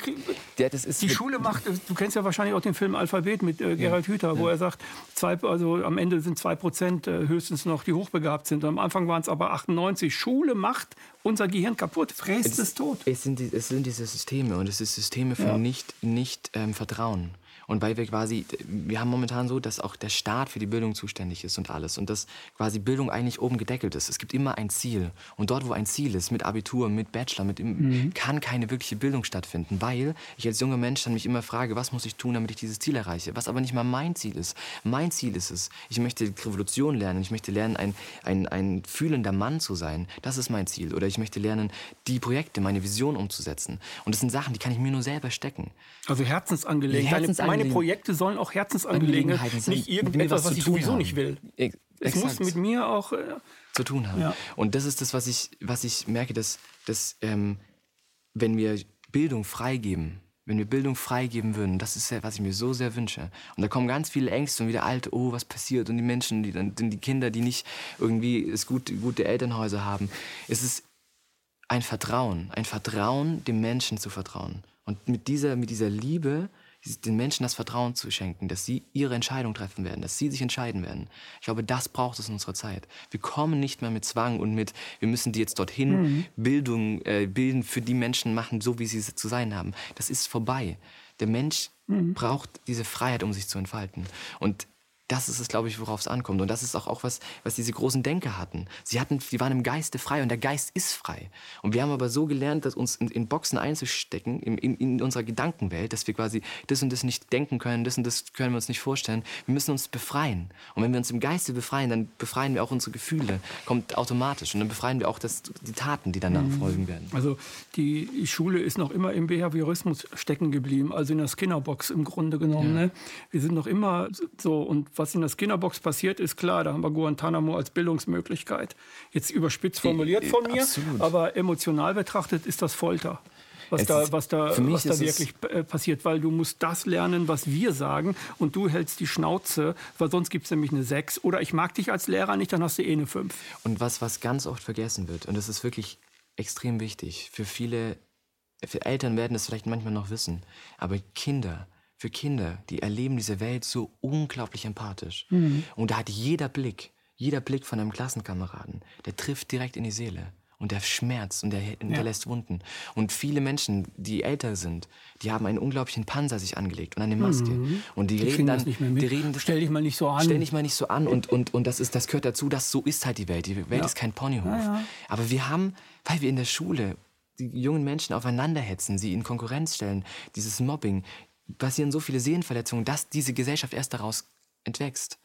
A: ja, die Schule macht, du kennst ja wahrscheinlich auch den Film Alphabet mit äh, Gerald ja, Hüther, wo ja. er sagt, zwei, also am Ende sind zwei Prozent äh, höchstens noch, die hochbegabt sind. Am Anfang waren es aber 98. Schule macht unser Gehirn kaputt, fräst es, es tot.
B: Es sind, es sind diese Systeme und es sind Systeme von nicht, nicht ähm, Vertrauen. Und weil wir quasi, wir haben momentan so, dass auch der Staat für die Bildung zuständig ist und alles. Und dass quasi Bildung eigentlich oben gedeckelt ist. Es gibt immer ein Ziel. Und dort, wo ein Ziel ist, mit Abitur, mit Bachelor, mit mhm. kann keine wirkliche Bildung stattfinden. Weil ich als junger Mensch dann mich immer frage, was muss ich tun, damit ich dieses Ziel erreiche? Was aber nicht mal mein Ziel ist. Mein Ziel ist es, ich möchte Revolution lernen. Ich möchte lernen, ein, ein, ein fühlender Mann zu sein. Das ist mein Ziel. Oder ich möchte lernen, die Projekte, meine Vision umzusetzen. Und das sind Sachen, die kann ich mir nur selber stecken.
A: Also Herzensangelegenheit. Herzensangelegenheit meine Projekte sollen auch Herzensangelegenheiten sein, nicht irgendetwas, was, was ich sowieso haben. nicht will. Ex es muss mit mir auch äh,
B: zu tun haben. Ja. Und das ist das, was ich, was ich merke, dass, dass ähm, wenn wir Bildung freigeben, wenn wir Bildung freigeben würden, das ist ja, was ich mir so sehr wünsche. Und da kommen ganz viele Ängste und wieder alte, oh, was passiert? Und die Menschen, die, die Kinder, die nicht irgendwie es gut, gute Elternhäuser haben. Es ist ein Vertrauen, ein Vertrauen, dem Menschen zu vertrauen. Und mit dieser, mit dieser Liebe den Menschen das Vertrauen zu schenken, dass sie ihre Entscheidung treffen werden, dass sie sich entscheiden werden. Ich glaube, das braucht es in unserer Zeit. Wir kommen nicht mehr mit Zwang und mit, wir müssen die jetzt dorthin mhm. Bildung äh, bilden, für die Menschen machen, so wie sie zu sein haben. Das ist vorbei. Der Mensch mhm. braucht diese Freiheit, um sich zu entfalten. Und das ist es, glaube ich, worauf es ankommt. Und das ist auch, auch was, was diese großen Denker hatten. Sie hatten, die waren im Geiste frei und der Geist ist frei. Und wir haben aber so gelernt, dass uns in, in Boxen einzustecken, in, in, in, unserer Gedankenwelt, dass wir quasi das und das nicht denken können, das und das können wir uns nicht vorstellen. Wir müssen uns befreien. Und wenn wir uns im Geiste befreien, dann befreien wir auch unsere Gefühle, kommt automatisch. Und dann befreien wir auch das, die Taten, die danach mhm. folgen werden.
A: Also die Schule ist noch immer im Behaviorismus stecken geblieben, also in der Skinnerbox im Grunde genommen. Ja. Ne? Wir sind noch immer so und was in der Skinnerbox passiert, ist klar. Da haben wir Guantanamo als Bildungsmöglichkeit. Jetzt überspitzt formuliert von mir, Absolut. aber emotional betrachtet ist das Folter. Was da, was da, was da wirklich äh, passiert, weil du musst das lernen, was wir sagen und du hältst die Schnauze, weil sonst gibt es nämlich eine 6 oder ich mag dich als Lehrer nicht, dann hast du eh eine 5.
B: Und was, was ganz oft vergessen wird, und das ist wirklich extrem wichtig, für viele, für Eltern werden es vielleicht manchmal noch wissen, aber Kinder, für Kinder, die erleben diese Welt so unglaublich empathisch. Mhm. Und da hat jeder Blick, jeder Blick von einem Klassenkameraden, der trifft direkt in die Seele. Und der schmerzt und der hinterlässt ja. Wunden. Und viele Menschen, die älter sind, die haben einen unglaublichen Panzer sich angelegt und eine Maske. Mhm. Und die, die reden dann, die reden,
A: stell dich mal nicht so an.
B: Stell dich mal nicht so an. Und, und, und das, ist, das gehört dazu, dass so ist halt die Welt. Die Welt ja. ist kein Ponyhof. Ja, Aber wir haben, weil wir in der Schule die jungen Menschen aufeinander hetzen, sie in Konkurrenz stellen, dieses Mobbing, passieren so viele Seelenverletzungen, dass diese Gesellschaft erst daraus entwächst.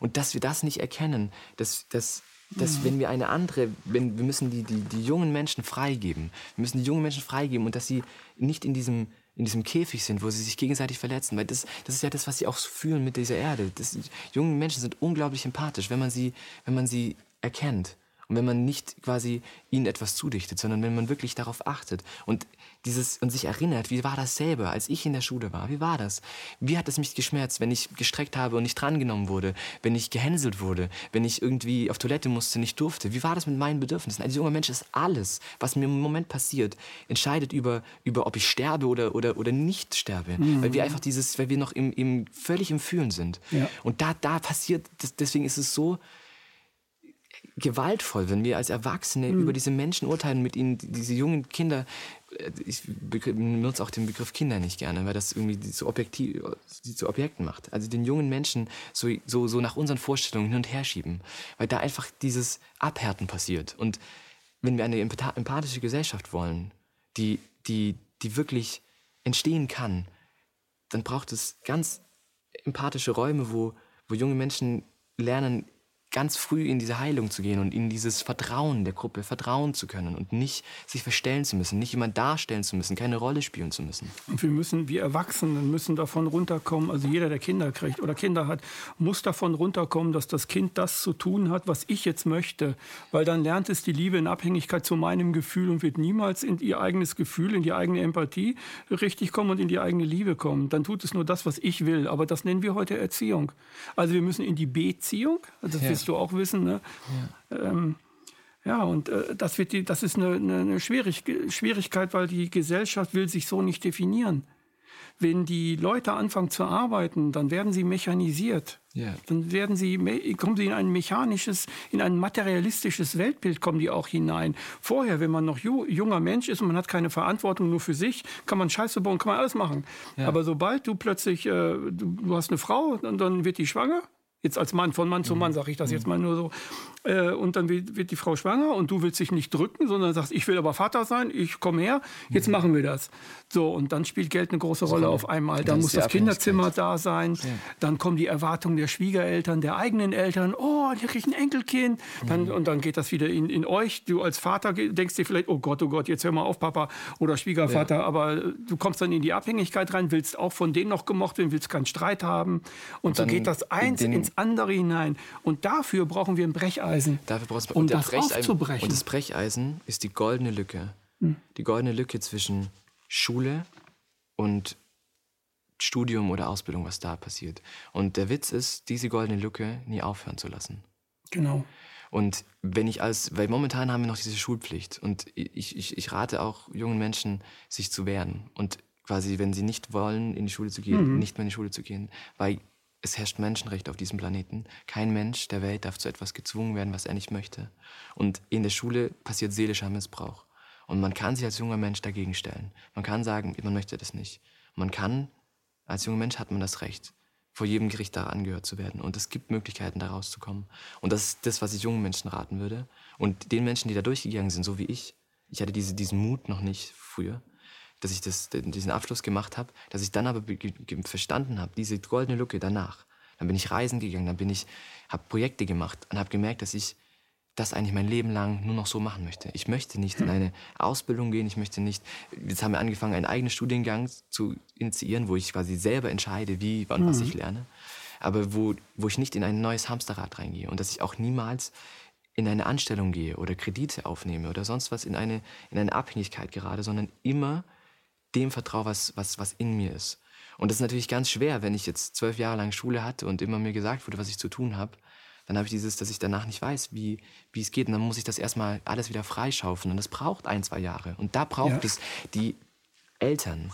B: Und dass wir das nicht erkennen, dass, dass, dass mhm. wenn wir eine andere, wenn, wir müssen die, die, die jungen Menschen freigeben, wir müssen die jungen Menschen freigeben und dass sie nicht in diesem, in diesem Käfig sind, wo sie sich gegenseitig verletzen. Weil das, das ist ja das, was sie auch fühlen mit dieser Erde. Das, junge Menschen sind unglaublich empathisch, wenn man sie, wenn man sie erkennt. Und wenn man nicht quasi ihnen etwas zudichtet, sondern wenn man wirklich darauf achtet und dieses und sich erinnert, wie war das selber, als ich in der Schule war? Wie war das? Wie hat es mich geschmerzt, wenn ich gestreckt habe und nicht drangenommen wurde, wenn ich gehänselt wurde, wenn ich irgendwie auf Toilette musste, nicht durfte? Wie war das mit meinen Bedürfnissen? Als junger Mensch ist alles, was mir im Moment passiert, entscheidet über, über ob ich sterbe oder, oder, oder nicht sterbe. Mhm. Weil wir einfach dieses, weil wir noch im, im, völlig im Fühlen sind. Ja. Und da, da passiert, deswegen ist es so, gewaltvoll, wenn wir als Erwachsene mhm. über diese Menschen urteilen, mit ihnen diese jungen Kinder ich benutze auch den Begriff Kinder nicht gerne, weil das irgendwie so objektiv, die zu Objekten macht. Also den jungen Menschen so, so, so nach unseren Vorstellungen hin und her schieben, weil da einfach dieses Abhärten passiert. Und wenn wir eine empathische Gesellschaft wollen, die, die, die wirklich entstehen kann, dann braucht es ganz empathische Räume, wo, wo junge Menschen lernen, ganz früh in diese Heilung zu gehen und in dieses Vertrauen der Gruppe vertrauen zu können und nicht sich verstellen zu müssen, nicht jemand darstellen zu müssen, keine Rolle spielen zu müssen.
A: Und wir müssen, wir Erwachsenen müssen davon runterkommen, also jeder, der Kinder kriegt oder Kinder hat, muss davon runterkommen, dass das Kind das zu tun hat, was ich jetzt möchte, weil dann lernt es die Liebe in Abhängigkeit zu meinem Gefühl und wird niemals in ihr eigenes Gefühl, in die eigene Empathie richtig kommen und in die eigene Liebe kommen. Dann tut es nur das, was ich will, aber das nennen wir heute Erziehung. Also wir müssen in die Beziehung, also ja wirst du auch wissen. Ne? Ja. Ähm, ja, und äh, das, wird die, das ist eine, eine Schwierig Schwierigkeit, weil die Gesellschaft will sich so nicht definieren. Wenn die Leute anfangen zu arbeiten, dann werden sie mechanisiert. Yeah. Dann werden sie, kommen sie in ein mechanisches, in ein materialistisches Weltbild kommen die auch hinein. Vorher, wenn man noch ju junger Mensch ist und man hat keine Verantwortung nur für sich, kann man Scheiße bauen, kann man alles machen. Ja. Aber sobald du plötzlich, äh, du, du, hast eine Frau, und dann wird die schwanger, Jetzt als Mann, von Mann zu Mann mhm. sage ich das jetzt mhm. mal nur so. Äh, und dann wird die Frau schwanger und du willst dich nicht drücken, sondern sagst, ich will aber Vater sein, ich komme her, jetzt mhm. machen wir das. So, und dann spielt Geld eine große Rolle auf einmal. Dann muss das Kinderzimmer da sein, ja. dann kommen die Erwartungen der Schwiegereltern, der eigenen Eltern, oh, hier kriege ich ein Enkelkind. Dann, mhm. Und dann geht das wieder in, in euch. Du als Vater denkst dir vielleicht, oh Gott, oh Gott, jetzt hör mal auf, Papa oder Schwiegervater. Ja. Aber du kommst dann in die Abhängigkeit rein, willst auch von denen noch gemocht werden, willst keinen Streit haben. Und, und so geht das eins ins andere hinein. Und dafür brauchen wir ein Brecheisen.
B: Dafür brauchst du um das aufzubrechen. Und das Brecheisen ist die goldene Lücke. Hm. Die goldene Lücke zwischen Schule und Studium oder Ausbildung, was da passiert. Und der Witz ist, diese goldene Lücke nie aufhören zu lassen.
A: Genau.
B: Und wenn ich als, weil momentan haben wir noch diese Schulpflicht und ich, ich, ich rate auch jungen Menschen, sich zu wehren und quasi, wenn sie nicht wollen, in die Schule zu gehen, mhm. nicht mehr in die Schule zu gehen, weil es herrscht Menschenrecht auf diesem Planeten. Kein Mensch der Welt darf zu etwas gezwungen werden, was er nicht möchte. Und in der Schule passiert seelischer Missbrauch. Und man kann sich als junger Mensch dagegen stellen. Man kann sagen, man möchte das nicht. Man kann, als junger Mensch hat man das Recht, vor jedem Gericht da angehört zu werden. Und es gibt Möglichkeiten, da rauszukommen. Und das ist das, was ich jungen Menschen raten würde. Und den Menschen, die da durchgegangen sind, so wie ich, ich hatte diese, diesen Mut noch nicht früher, dass ich das, diesen Abschluss gemacht habe, dass ich dann aber verstanden habe, diese goldene Lücke danach. Dann bin ich reisen gegangen, dann bin ich, habe Projekte gemacht und habe gemerkt, dass ich das eigentlich mein Leben lang nur noch so machen möchte. Ich möchte nicht in eine Ausbildung gehen, ich möchte nicht, jetzt haben wir angefangen, einen eigenen Studiengang zu initiieren, wo ich quasi selber entscheide, wie und was ich mhm. lerne, aber wo, wo ich nicht in ein neues Hamsterrad reingehe und dass ich auch niemals in eine Anstellung gehe oder Kredite aufnehme oder sonst was in eine, in eine Abhängigkeit gerade, sondern immer dem vertraue, was, was, was in mir ist. Und das ist natürlich ganz schwer, wenn ich jetzt zwölf Jahre lang Schule hatte und immer mir gesagt wurde, was ich zu tun habe dann habe ich dieses, dass ich danach nicht weiß, wie, wie es geht. Und dann muss ich das erstmal alles wieder freischaufeln. Und das braucht ein, zwei Jahre. Und da braucht ja. es die Eltern,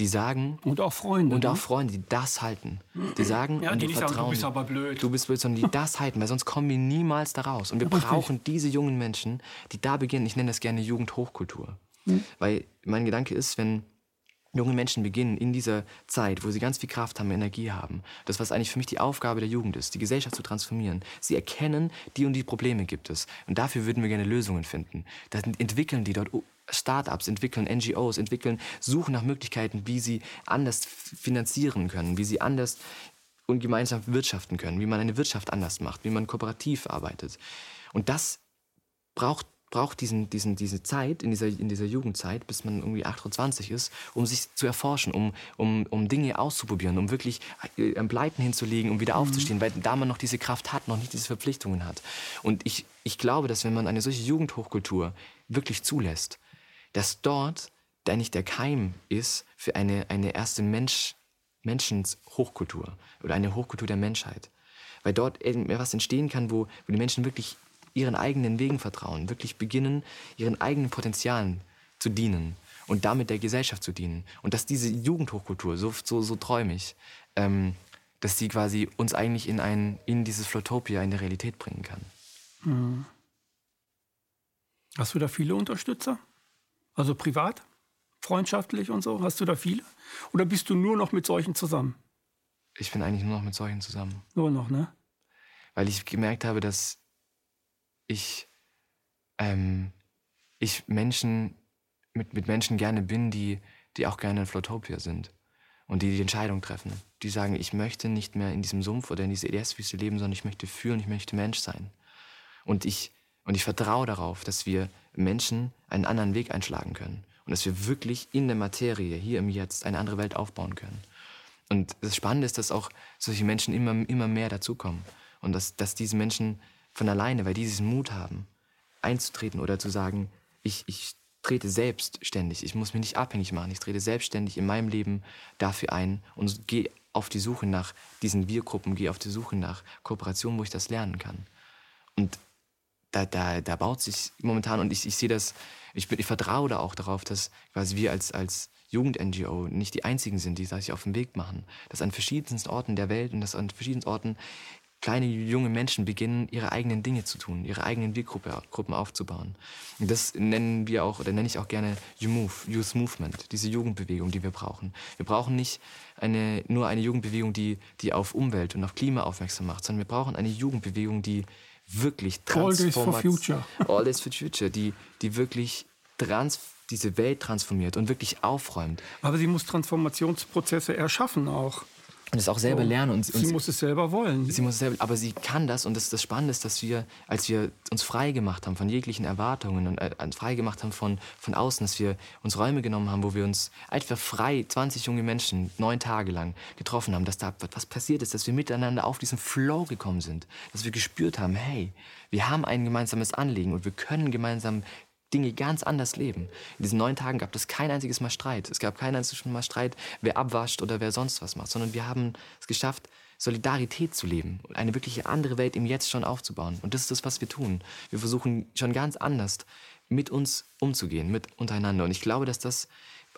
B: die sagen.
A: Und auch Freunde.
B: Und auch ne? Freunde, die das halten. Die sagen,
A: ja, die,
B: die
A: vertrauen, sagen, du bist aber blöd.
B: Du bist blöd, sondern die das halten, weil sonst kommen wir niemals da raus. Und wir Richtig. brauchen diese jungen Menschen, die da beginnen. Ich nenne das gerne Jugendhochkultur. Hm. Weil mein Gedanke ist, wenn junge Menschen beginnen in dieser Zeit, wo sie ganz viel Kraft haben, Energie haben, das, was eigentlich für mich die Aufgabe der Jugend ist, die Gesellschaft zu transformieren. Sie erkennen, die und die Probleme gibt es. Und dafür würden wir gerne Lösungen finden. Dann entwickeln die dort Startups, entwickeln NGOs, entwickeln, suchen nach Möglichkeiten, wie sie anders finanzieren können, wie sie anders und gemeinsam wirtschaften können, wie man eine Wirtschaft anders macht, wie man kooperativ arbeitet. Und das braucht braucht diesen, diesen, diese Zeit, in dieser, in dieser Jugendzeit, bis man irgendwie 28 ist, um sich zu erforschen, um, um, um Dinge auszuprobieren, um wirklich äh, am Pleiten hinzulegen, um wieder mhm. aufzustehen, weil da man noch diese Kraft hat, noch nicht diese Verpflichtungen hat. Und ich, ich glaube, dass wenn man eine solche Jugendhochkultur wirklich zulässt, dass dort eigentlich der Keim ist für eine, eine erste Mensch, Menschenshochkultur oder eine Hochkultur der Menschheit. Weil dort etwas entstehen kann, wo, wo die Menschen wirklich ihren eigenen Wegen vertrauen, wirklich beginnen, ihren eigenen Potenzialen zu dienen und damit der Gesellschaft zu dienen. Und dass diese Jugendhochkultur, so, so, so träume ich, ähm, dass sie quasi uns eigentlich in, ein, in dieses Flotopia, in der Realität bringen kann. Mhm.
A: Hast du da viele Unterstützer? Also privat? freundschaftlich und so? Hast du da viele? Oder bist du nur noch mit solchen zusammen?
B: Ich bin eigentlich nur noch mit solchen zusammen.
A: Nur noch, ne?
B: Weil ich gemerkt habe, dass ich, ähm, ich Menschen, mit, mit Menschen gerne bin, die, die auch gerne in Flotopia sind. Und die die Entscheidung treffen. Die sagen, ich möchte nicht mehr in diesem Sumpf oder in dieser EDS-Wüste leben, sondern ich möchte fühlen, ich möchte Mensch sein. Und ich, und ich vertraue darauf, dass wir Menschen einen anderen Weg einschlagen können. Und dass wir wirklich in der Materie, hier im Jetzt, eine andere Welt aufbauen können. Und das Spannende ist, dass auch solche Menschen immer, immer mehr dazukommen. Und dass, dass diese Menschen von alleine, weil die diesen Mut haben, einzutreten oder zu sagen, ich, ich trete selbstständig, ich muss mich nicht abhängig machen, ich trete selbstständig in meinem Leben dafür ein und gehe auf die Suche nach diesen Biergruppen, gehe auf die Suche nach Kooperationen, wo ich das lernen kann. Und da, da, da baut sich momentan, und ich, ich sehe das, ich, bin, ich vertraue da auch darauf, dass quasi wir als, als Jugend-NGO nicht die einzigen sind, die sich auf den Weg machen. Dass an verschiedensten Orten der Welt und dass an verschiedensten Orten kleine junge Menschen beginnen, ihre eigenen Dinge zu tun, ihre eigenen Weggruppen aufzubauen. Und das nennen wir auch, oder nenne ich auch gerne YouMove, Youth Movement, diese Jugendbewegung, die wir brauchen. Wir brauchen nicht eine, nur eine Jugendbewegung, die, die auf Umwelt und auf Klima aufmerksam macht, sondern wir brauchen eine Jugendbewegung, die wirklich
A: transformiert. All Days for Future.
B: All Days for Future, die, die wirklich trans diese Welt transformiert und wirklich aufräumt.
A: Aber sie muss Transformationsprozesse erschaffen auch.
B: Und es auch selber so. lernen. Und,
A: sie muss es selber wollen.
B: Sie muss es selber, aber sie kann das. Und das, das Spannende ist, dass wir, als wir uns frei gemacht haben von jeglichen Erwartungen und äh, frei gemacht haben von, von außen, dass wir uns Räume genommen haben, wo wir uns einfach frei, 20 junge Menschen, neun Tage lang getroffen haben, dass da was passiert ist, dass wir miteinander auf diesen Flow gekommen sind, dass wir gespürt haben, hey, wir haben ein gemeinsames Anliegen und wir können gemeinsam Dinge ganz anders leben. In diesen neun Tagen gab es kein einziges Mal Streit. Es gab kein einziges Mal Streit, wer abwascht oder wer sonst was macht, sondern wir haben es geschafft, Solidarität zu leben und eine wirklich andere Welt im Jetzt schon aufzubauen. Und das ist das, was wir tun. Wir versuchen schon ganz anders mit uns umzugehen, mit untereinander. Und ich glaube, dass das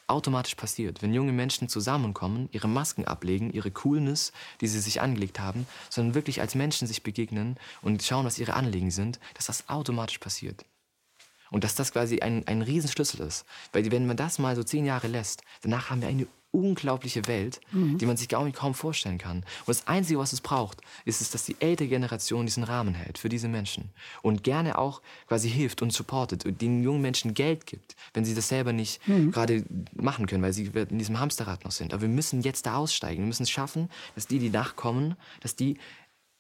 B: automatisch passiert, wenn junge Menschen zusammenkommen, ihre Masken ablegen, ihre Coolness, die sie sich angelegt haben, sondern wirklich als Menschen sich begegnen und schauen, was ihre Anliegen sind, dass das automatisch passiert. Und dass das quasi ein, ein Riesenschlüssel ist. Weil wenn man das mal so zehn Jahre lässt, danach haben wir eine unglaubliche Welt, mhm. die man sich gar nicht kaum vorstellen kann. Und das Einzige, was es braucht, ist es, dass die ältere Generation diesen Rahmen hält für diese Menschen und gerne auch quasi hilft und supportet und den jungen Menschen Geld gibt, wenn sie das selber nicht mhm. gerade machen können, weil sie in diesem Hamsterrad noch sind. Aber wir müssen jetzt da aussteigen. Wir müssen es schaffen, dass die, die nachkommen, dass die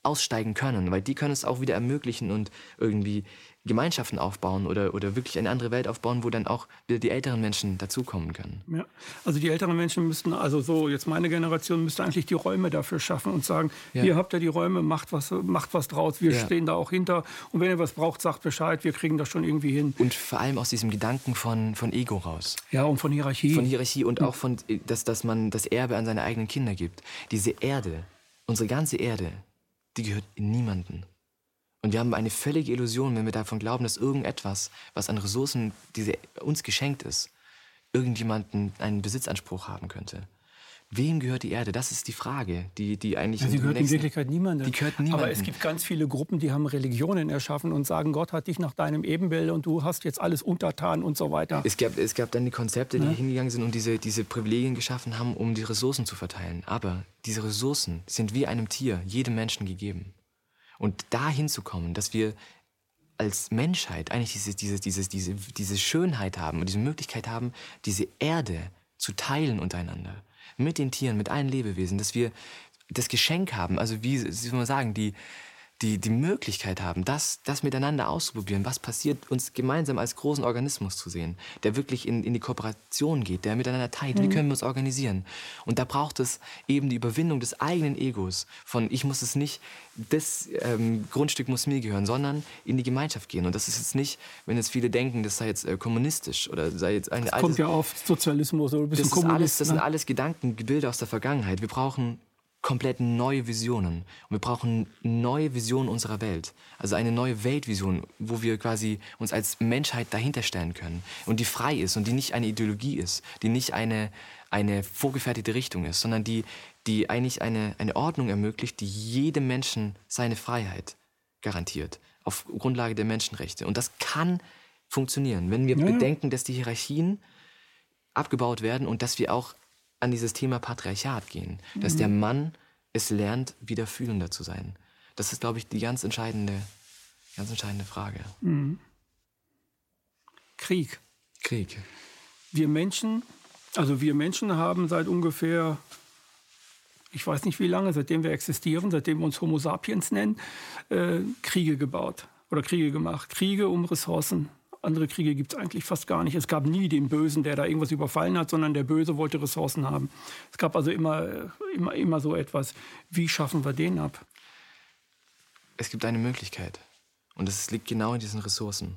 B: aussteigen können, weil die können es auch wieder ermöglichen und irgendwie Gemeinschaften aufbauen oder, oder wirklich eine andere Welt aufbauen, wo dann auch wieder die älteren Menschen dazukommen können.
A: Ja, also die älteren Menschen müssten, also so jetzt meine Generation müsste eigentlich die Räume dafür schaffen und sagen, ja. hier habt ihr die Räume, macht was, macht was draus, wir ja. stehen da auch hinter und wenn ihr was braucht, sagt Bescheid, wir kriegen das schon irgendwie hin.
B: Und vor allem aus diesem Gedanken von, von Ego raus.
A: Ja, und von Hierarchie.
B: Von Hierarchie und auch von, dass, dass man das Erbe an seine eigenen Kinder gibt. Diese Erde, unsere ganze Erde, die gehört niemanden. Und wir haben eine völlige Illusion, wenn wir davon glauben, dass irgendetwas, was an Ressourcen diese uns geschenkt ist, irgendjemanden einen Besitzanspruch haben könnte. Wem gehört die Erde? Das ist die Frage, die, die eigentlich.
A: Ja, sie gehört in Wirklichkeit niemandem.
B: Die gehört niemandem.
A: Aber es gibt ganz viele Gruppen, die haben Religionen erschaffen und sagen, Gott hat dich nach deinem Ebenbild und du hast jetzt alles untertan und so weiter.
B: Es gab, es gab dann die Konzepte, die ja? hingegangen sind und diese, diese Privilegien geschaffen haben, um die Ressourcen zu verteilen. Aber diese Ressourcen sind wie einem Tier jedem Menschen gegeben. Und dahin zu kommen, dass wir als Menschheit eigentlich diese, diese, diese, diese, diese Schönheit haben und diese Möglichkeit haben, diese Erde zu teilen untereinander. Mit den Tieren, mit allen Lebewesen, dass wir das Geschenk haben, also wie, wie soll man sagen, die, die, die Möglichkeit haben, das, das miteinander auszuprobieren, was passiert, uns gemeinsam als großen Organismus zu sehen, der wirklich in, in die Kooperation geht, der miteinander teilt, mhm. wie können wir uns organisieren. Und da braucht es eben die Überwindung des eigenen Egos, von ich muss es nicht, das ähm, Grundstück muss mir gehören, sondern in die Gemeinschaft gehen. Und das ist jetzt nicht, wenn jetzt viele denken, das sei jetzt äh, kommunistisch oder sei jetzt ein
A: das kommt ja auf Sozialismus oder ein bisschen
B: das ist alles, Das ne? sind alles Gedankengebilde aus der Vergangenheit. Wir brauchen komplett neue Visionen. Und wir brauchen neue Visionen unserer Welt. Also eine neue Weltvision, wo wir quasi uns als Menschheit dahinter stellen können. Und die frei ist und die nicht eine Ideologie ist, die nicht eine, eine vorgefertigte Richtung ist, sondern die, die eigentlich eine, eine Ordnung ermöglicht, die jedem Menschen seine Freiheit garantiert. Auf Grundlage der Menschenrechte. Und das kann funktionieren, wenn wir ja. bedenken, dass die Hierarchien abgebaut werden und dass wir auch an dieses Thema Patriarchat gehen. Mhm. Dass der Mann es lernt, wieder fühlender zu sein. Das ist, glaube ich, die ganz entscheidende, ganz entscheidende Frage. Mhm.
A: Krieg.
B: Krieg.
A: Wir Menschen, also wir Menschen haben seit ungefähr, ich weiß nicht wie lange, seitdem wir existieren, seitdem wir uns Homo sapiens nennen, äh, Kriege gebaut oder Kriege gemacht. Kriege um Ressourcen. Andere Kriege gibt es eigentlich fast gar nicht. Es gab nie den Bösen, der da irgendwas überfallen hat, sondern der Böse wollte Ressourcen haben. Es gab also immer, immer, immer so etwas. Wie schaffen wir den ab?
B: Es gibt eine Möglichkeit. Und es liegt genau in diesen Ressourcen.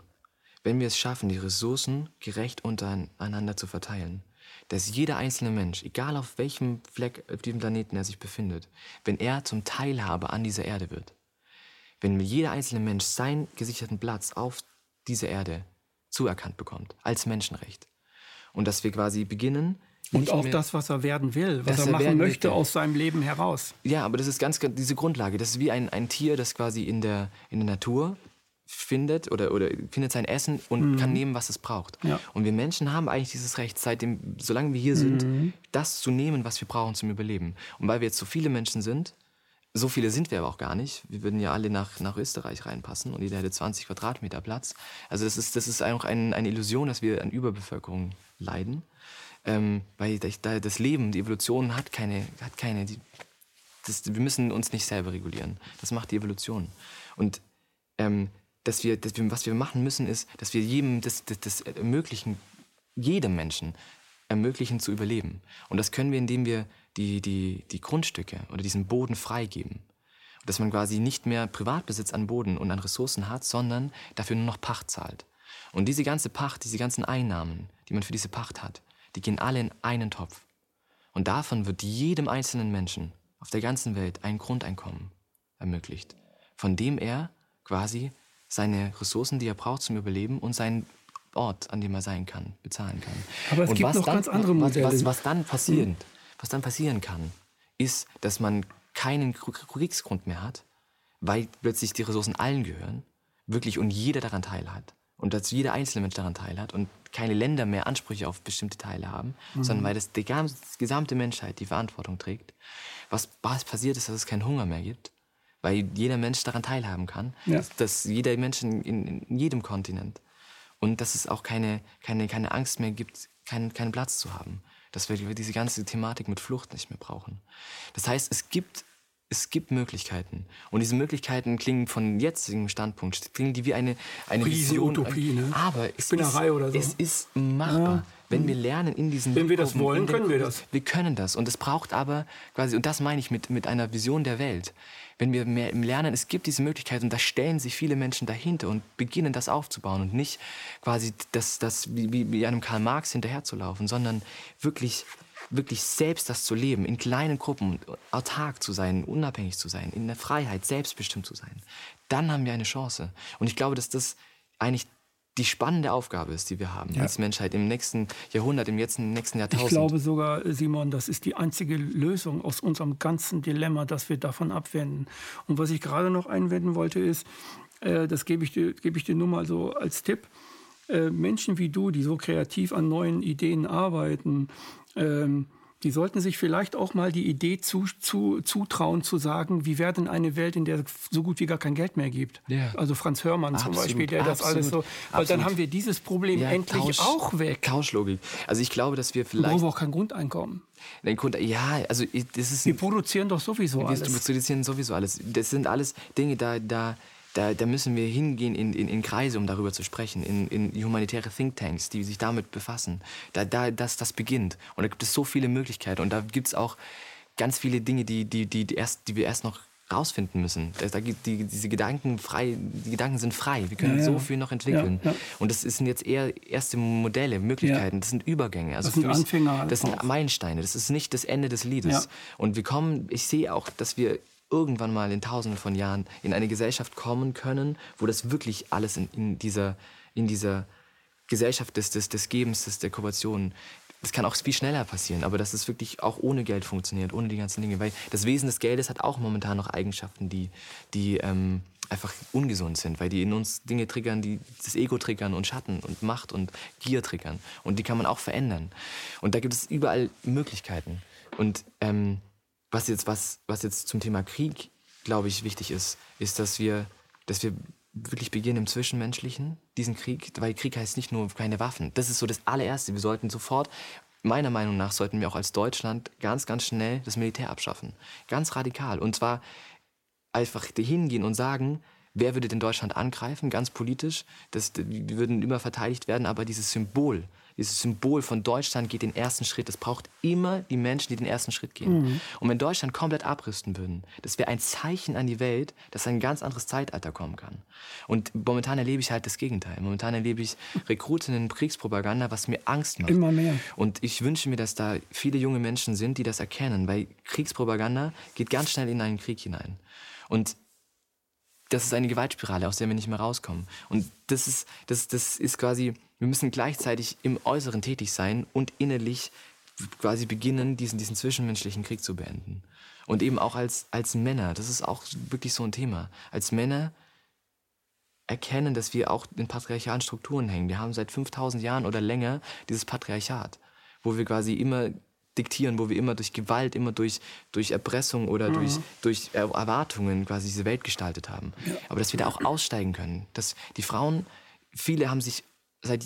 B: Wenn wir es schaffen, die Ressourcen gerecht untereinander zu verteilen, dass jeder einzelne Mensch, egal auf welchem Fleck auf diesem Planeten er sich befindet, wenn er zum Teilhaber an dieser Erde wird, wenn jeder einzelne Mensch seinen gesicherten Platz auf dieser Erde zuerkannt bekommt, als Menschenrecht. Und dass wir quasi beginnen.
A: Und auch das, was er werden will, was er, er machen möchte aus seinem Leben heraus.
B: Ja, aber das ist ganz, ganz diese Grundlage. Das ist wie ein, ein Tier, das quasi in der, in der Natur findet oder, oder findet sein Essen und mhm. kann nehmen, was es braucht. Ja. Und wir Menschen haben eigentlich dieses Recht, seitdem, solange wir hier sind, mhm. das zu nehmen, was wir brauchen zum Überleben. Und weil wir jetzt so viele Menschen sind, so viele sind wir aber auch gar nicht. Wir würden ja alle nach, nach Österreich reinpassen und jeder hätte 20 Quadratmeter Platz. Also das ist, das ist auch ein, eine Illusion, dass wir an Überbevölkerung leiden. Ähm, weil das Leben, die Evolution hat keine, hat keine die, das, wir müssen uns nicht selber regulieren. Das macht die Evolution. Und ähm, dass wir, dass wir, was wir machen müssen, ist, dass wir jedem das, das, das ermöglichen, jedem Menschen ermöglichen zu überleben. Und das können wir, indem wir die, die, die Grundstücke oder diesen Boden freigeben. Dass man quasi nicht mehr Privatbesitz an Boden und an Ressourcen hat, sondern dafür nur noch Pacht zahlt. Und diese ganze Pacht, diese ganzen Einnahmen, die man für diese Pacht hat, die gehen alle in einen Topf. Und davon wird jedem einzelnen Menschen auf der ganzen Welt ein Grundeinkommen ermöglicht, von dem er quasi seine Ressourcen, die er braucht zum Überleben und seinen Ort, an dem er sein kann, bezahlen kann.
A: Aber es
B: und
A: gibt noch dann, ganz andere Modelle.
B: Was, was, was dann passiert, mhm. Was dann passieren kann, ist, dass man keinen Kriegsgrund mehr hat, weil plötzlich die Ressourcen allen gehören, wirklich und jeder daran teilhat. Und dass jeder einzelne Mensch daran teilhat und keine Länder mehr Ansprüche auf bestimmte Teile haben, mhm. sondern weil das die gesamte Menschheit die Verantwortung trägt. Was passiert ist, dass es keinen Hunger mehr gibt, weil jeder Mensch daran teilhaben kann. Ja. Dass, dass jeder Mensch in, in, jedem Kontinent. Und dass es auch keine, keine, keine Angst mehr gibt, keinen, keinen Platz zu haben. Dass wir diese ganze Thematik mit Flucht nicht mehr brauchen. Das heißt, es gibt es gibt Möglichkeiten. Und diese Möglichkeiten klingen von jetzigem Standpunkt, klingen die wie eine, eine
A: Vision. Utopie, ne?
B: Aber es ist, oder so. es ist machbar. Ja. Wenn wir lernen in diesen
A: Wenn wir das wollen, können wir das.
B: Wir können das. Und es braucht aber quasi, und das meine ich mit, mit einer Vision der Welt wenn wir mehr Lernen, es gibt diese Möglichkeit und da stellen sich viele Menschen dahinter und beginnen das aufzubauen und nicht quasi das, das wie, wie einem Karl Marx hinterherzulaufen, sondern wirklich wirklich selbst das zu leben, in kleinen Gruppen, autark zu sein, unabhängig zu sein, in der Freiheit, selbstbestimmt zu sein, dann haben wir eine Chance. Und ich glaube, dass das eigentlich die spannende Aufgabe ist, die wir haben ja. als Menschheit im nächsten Jahrhundert, im nächsten, nächsten Jahrtausend.
A: Ich glaube sogar, Simon, das ist die einzige Lösung aus unserem ganzen Dilemma, dass wir davon abwenden. Und was ich gerade noch einwenden wollte, ist, äh, das gebe ich, dir, gebe ich dir nur mal so als Tipp, äh, Menschen wie du, die so kreativ an neuen Ideen arbeiten, ähm, die sollten sich vielleicht auch mal die Idee zu, zu, zutrauen, zu sagen, wie wäre denn eine Welt, in der es so gut wie gar kein Geld mehr gibt? Ja. Also Franz Hörmann absolut, zum Beispiel, der absolut, das alles so. Weil absolut. dann haben wir dieses Problem ja, endlich Tausch, auch weg.
B: Tauschlogik. Also ich glaube, dass wir vielleicht.
A: Wir brauchen auch kein Grundeinkommen.
B: Grund, ja, also das ist.
A: Wir produzieren doch sowieso
B: wir
A: alles.
B: Wir produzieren sowieso alles. Das sind alles Dinge, da, da da, da müssen wir hingehen in, in, in, Kreise, um darüber zu sprechen, in, in humanitäre Thinktanks, die sich damit befassen. Da, da, das, das beginnt. Und da gibt es so viele Möglichkeiten. Und da gibt es auch ganz viele Dinge, die, die, die, die, erst, die wir erst noch rausfinden müssen. Da gibt die, diese Gedanken frei, die Gedanken sind frei. Wir können ja, so viel noch entwickeln. Ja, ja. Und das sind jetzt eher erste Modelle, Möglichkeiten. Das sind Übergänge. Also
A: das sind Anfänger.
B: Das sind Meilensteine. Das ist nicht das Ende des Liedes. Und wir kommen, ich sehe auch, dass wir irgendwann mal in tausenden von Jahren in eine Gesellschaft kommen können, wo das wirklich alles in, in dieser, in dieser Gesellschaft des, des, des Gebens, des, der Kooperation, das kann auch viel schneller passieren, aber dass es wirklich auch ohne Geld funktioniert, ohne die ganzen Dinge. Weil das Wesen des Geldes hat auch momentan noch Eigenschaften, die, die, ähm, einfach ungesund sind, weil die in uns Dinge triggern, die das Ego triggern und Schatten und Macht und Gier triggern. Und die kann man auch verändern. Und da gibt es überall Möglichkeiten. Und ähm, was, jetzt, was, was jetzt zum Thema Krieg, glaube ich, wichtig ist, ist, dass wir, dass wir wirklich beginnen im Zwischenmenschlichen, diesen Krieg, weil Krieg heißt nicht nur keine Waffen. Das ist so das allererste. Wir sollten sofort, meiner Meinung nach, sollten wir auch als Deutschland ganz, ganz schnell das Militär abschaffen. Ganz radikal. Und zwar einfach hingehen und sagen, wer würde denn Deutschland angreifen, ganz politisch. Das, wir würden immer verteidigt werden, aber dieses Symbol, dieses Symbol von Deutschland geht den ersten Schritt. Es braucht immer die Menschen, die den ersten Schritt gehen. Mhm. Und wenn Deutschland komplett abrüsten würden, das wäre ein Zeichen an die Welt, dass ein ganz anderes Zeitalter kommen kann. Und momentan erlebe ich halt das Gegenteil. Momentan erlebe ich Rekrutinnen Kriegspropaganda, was mir Angst macht.
A: Immer mehr.
B: Und ich wünsche mir, dass da viele junge Menschen sind, die das erkennen, weil Kriegspropaganda geht ganz schnell in einen Krieg hinein. Und das ist eine Gewaltspirale, aus der wir nicht mehr rauskommen. Und das ist, das, das ist quasi, wir müssen gleichzeitig im Äußeren tätig sein und innerlich quasi beginnen, diesen, diesen zwischenmenschlichen Krieg zu beenden. Und eben auch als, als Männer, das ist auch wirklich so ein Thema. Als Männer erkennen, dass wir auch in patriarchalen Strukturen hängen. Wir haben seit 5000 Jahren oder länger dieses Patriarchat, wo wir quasi immer diktieren, wo wir immer durch Gewalt, immer durch, durch Erpressung oder mhm. durch, durch Erwartungen quasi diese Welt gestaltet haben. Aber dass wir da auch aussteigen können. Dass die Frauen, viele haben sich seit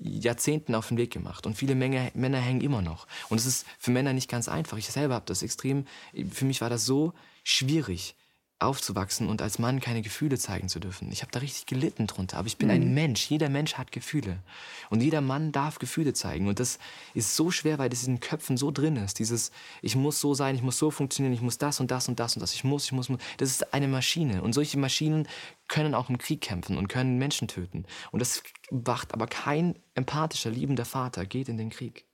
B: Jahrzehnten auf den Weg gemacht und viele Menge, Männer hängen immer noch. Und es ist für Männer nicht ganz einfach. Ich selber habe das extrem, für mich war das so schwierig, aufzuwachsen und als Mann keine Gefühle zeigen zu dürfen. Ich habe da richtig gelitten drunter. Aber ich bin mhm. ein Mensch. Jeder Mensch hat Gefühle. Und jeder Mann darf Gefühle zeigen. Und das ist so schwer, weil das in den Köpfen so drin ist. Dieses, ich muss so sein, ich muss so funktionieren, ich muss das und das und das und das. Ich muss, ich muss. Das ist eine Maschine. Und solche Maschinen können auch im Krieg kämpfen und können Menschen töten. Und das wacht aber kein empathischer, liebender Vater geht in den Krieg.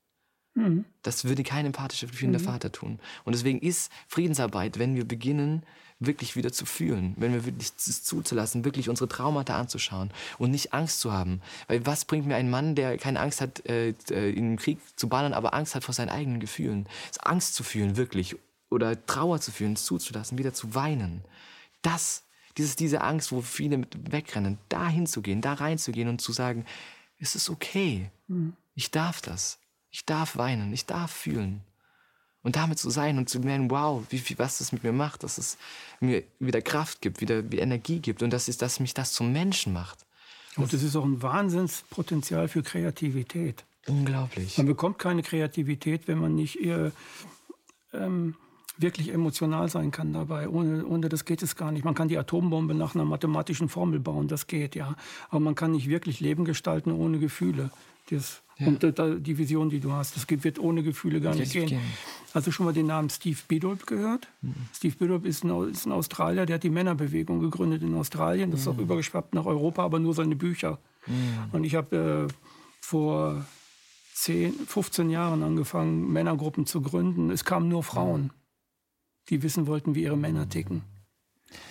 B: Mhm. Das würde kein empathischer, fühlender mhm. Vater tun. Und deswegen ist Friedensarbeit, wenn wir beginnen, wirklich wieder zu fühlen, wenn wir wirklich zuzulassen, wirklich unsere Traumata anzuschauen und nicht Angst zu haben. Weil was bringt mir ein Mann, der keine Angst hat, äh, äh im Krieg zu ballern, aber Angst hat vor seinen eigenen Gefühlen? Angst zu fühlen, wirklich, oder Trauer zu fühlen, zuzulassen, wieder zu weinen. Das, dieses, diese Angst, wo viele mit wegrennen, da hinzugehen, da reinzugehen und zu sagen, es ist okay, mhm. ich darf das, ich darf weinen, ich darf fühlen. Und damit zu sein und zu merken, wow, wie viel, was das mit mir macht, dass es mir wieder Kraft gibt, wieder wie Energie gibt und dass, es, dass mich das zum Menschen macht.
A: Und das ist auch ein Wahnsinnspotenzial für Kreativität.
B: Unglaublich.
A: Man bekommt keine Kreativität, wenn man nicht eher, ähm, wirklich emotional sein kann dabei. Ohne, ohne das geht es gar nicht. Man kann die Atombombe nach einer mathematischen Formel bauen, das geht, ja. Aber man kann nicht wirklich Leben gestalten ohne Gefühle. Das, ja. Und äh, die Vision, die du hast, das wird ohne Gefühle gar nicht gehen. Hast du schon mal den Namen Steve Biddulp gehört? Mhm. Steve Biddulp ist ein, ist ein, Australier, der hat die Männerbewegung gegründet in Australien. Das ist auch mhm. übergeschwappt nach Europa, aber nur seine Bücher. Mhm. Und ich habe äh, vor 10, 15 Jahren angefangen, Männergruppen zu gründen. Es kamen nur Frauen, die wissen wollten, wie ihre Männer ticken.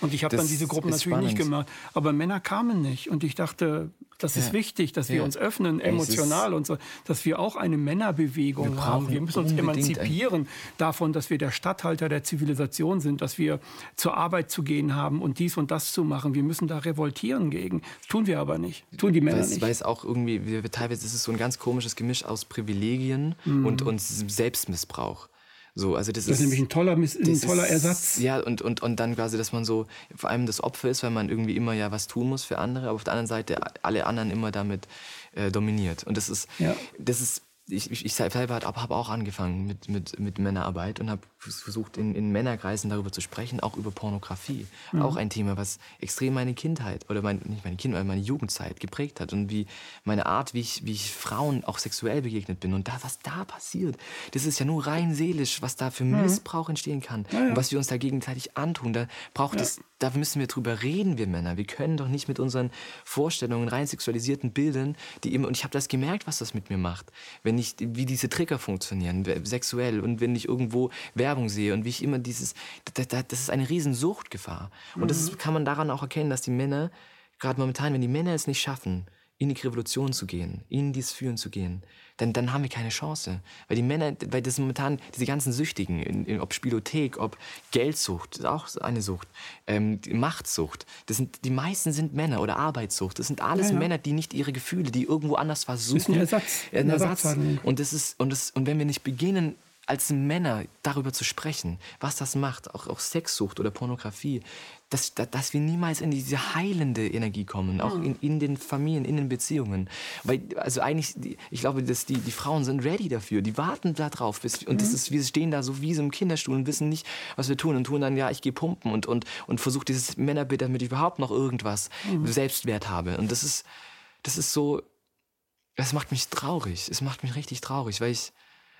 A: Und ich habe dann diese Gruppen natürlich spannend. nicht gemacht. Aber Männer kamen nicht. Und ich dachte, das ist wichtig, dass wir ja. uns öffnen, emotional und so, dass wir auch eine Männerbewegung wir haben. Wir müssen uns emanzipieren davon, dass wir der Statthalter der Zivilisation sind, dass wir zur Arbeit zu gehen haben und dies und das zu machen. Wir müssen da revoltieren gegen. Tun wir aber nicht. Tun die Männer
B: weiß,
A: nicht.
B: Weil es auch irgendwie, wir, teilweise ist es so ein ganz komisches Gemisch aus Privilegien mhm. und, und Selbstmissbrauch. So, also das,
A: das ist, nämlich ein toller, ein toller Ersatz.
B: ja, und, und, und dann quasi, dass man so vor allem das Opfer ist, weil man irgendwie immer ja was tun muss für andere, aber auf der anderen Seite alle anderen immer damit äh, dominiert. Und das ist, ja. das ist ich, ich, ich selber habe auch angefangen mit, mit, mit Männerarbeit und habe versucht, in, in Männerkreisen darüber zu sprechen, auch über Pornografie. Mhm. Auch ein Thema, was extrem meine Kindheit, oder mein, nicht meine Kindheit, meine Jugendzeit geprägt hat. Und wie meine Art, wie ich, wie ich Frauen auch sexuell begegnet bin. Und da, was da passiert, das ist ja nur rein seelisch, was da für mhm. Missbrauch entstehen kann. Ja, ja. Und was wir uns da gegenseitig antun. Da braucht ja. es da müssen wir drüber reden, wir Männer. Wir können doch nicht mit unseren Vorstellungen, rein sexualisierten Bildern, die immer, und ich habe das gemerkt, was das mit mir macht, wenn ich, wie diese Trigger funktionieren, sexuell, und wenn ich irgendwo Werbung sehe und wie ich immer dieses, das, das ist eine riesen Suchtgefahr. Und das ist, mhm. kann man daran auch erkennen, dass die Männer, gerade momentan, wenn die Männer es nicht schaffen, in die Revolution zu gehen, in dieses Führen zu gehen, dann, dann haben wir keine Chance. Weil die Männer, weil das momentan, diese ganzen Süchtigen, in, in, ob Spielothek, ob Geldsucht, ist auch eine Sucht, ähm, Machtsucht, das sind, die meisten sind Männer oder Arbeitssucht. Das sind alles ja, ja. Männer, die nicht ihre Gefühle, die irgendwo anders versuchen. Das ist
A: ein Ersatz.
B: Ein Ersatz. Und, das ist, und, das, und wenn wir nicht beginnen, als Männer darüber zu sprechen, was das macht, auch, auch Sexsucht oder Pornografie, dass, dass wir niemals in diese heilende Energie kommen, auch in, in den Familien, in den Beziehungen. Weil, also eigentlich, ich glaube, dass die, die Frauen sind ready dafür, die warten da drauf. Bis, und das mhm. ist, wir stehen da so wie so im Kinderstuhl und wissen nicht, was wir tun und tun dann, ja, ich gehe pumpen und, und, und versuche dieses Männerbild, damit ich überhaupt noch irgendwas mhm. Selbstwert habe. Und das ist, das ist so, das macht mich traurig. Es macht mich richtig traurig, weil ich,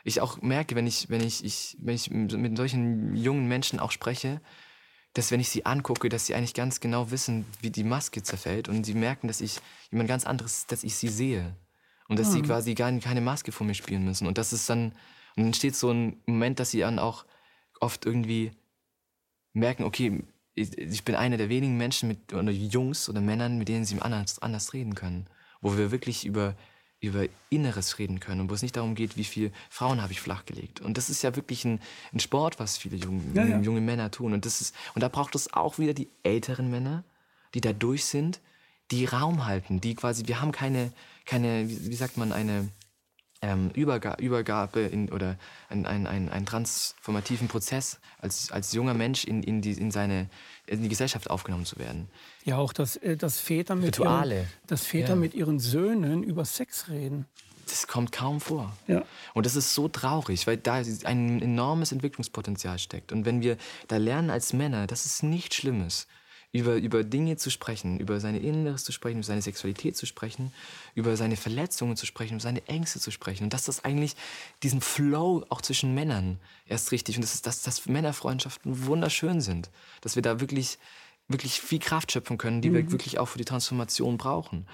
B: ich auch merke, wenn ich, wenn ich, ich, wenn ich mit solchen jungen Menschen auch spreche, dass wenn ich sie angucke, dass sie eigentlich ganz genau wissen, wie die Maske zerfällt und sie merken, dass ich jemand ganz anderes, dass ich sie sehe und dass mhm. sie hm. quasi gar keine Maske vor mir spielen müssen und das ist dann und dann entsteht so ein Moment, dass sie dann auch oft irgendwie merken, okay, ich, ich bin einer der wenigen Menschen mit oder Jungs oder Männern, mit denen sie anders, anders reden können, wo wir wirklich über über Inneres reden können und wo es nicht darum geht, wie viele Frauen habe ich flachgelegt. Und das ist ja wirklich ein, ein Sport, was viele junge, ja, ja. junge Männer tun. Und, das ist, und da braucht es auch wieder die älteren Männer, die da durch sind, die Raum halten, die quasi, wir haben keine, keine wie, wie sagt man, eine ähm, Überga Übergabe in, oder einen ein, ein transformativen Prozess als, als junger Mensch in, in, die, in, seine, in die Gesellschaft aufgenommen zu werden.
A: Ja, auch, dass, äh, dass Väter, mit ihren, dass Väter ja. mit ihren Söhnen über Sex reden.
B: Das kommt kaum vor.
A: Ja.
B: Und das ist so traurig, weil da ein enormes Entwicklungspotenzial steckt. Und wenn wir da lernen als Männer, dass es nichts Schlimmes über, über Dinge zu sprechen, über seine Inneres zu sprechen, über seine Sexualität zu sprechen, über seine Verletzungen zu sprechen, über seine Ängste zu sprechen. Und dass das eigentlich diesen Flow auch zwischen Männern erst richtig und das ist, dass, dass Männerfreundschaften wunderschön sind. Dass wir da wirklich, wirklich viel Kraft schöpfen können, die mhm. wir wirklich auch für die Transformation brauchen.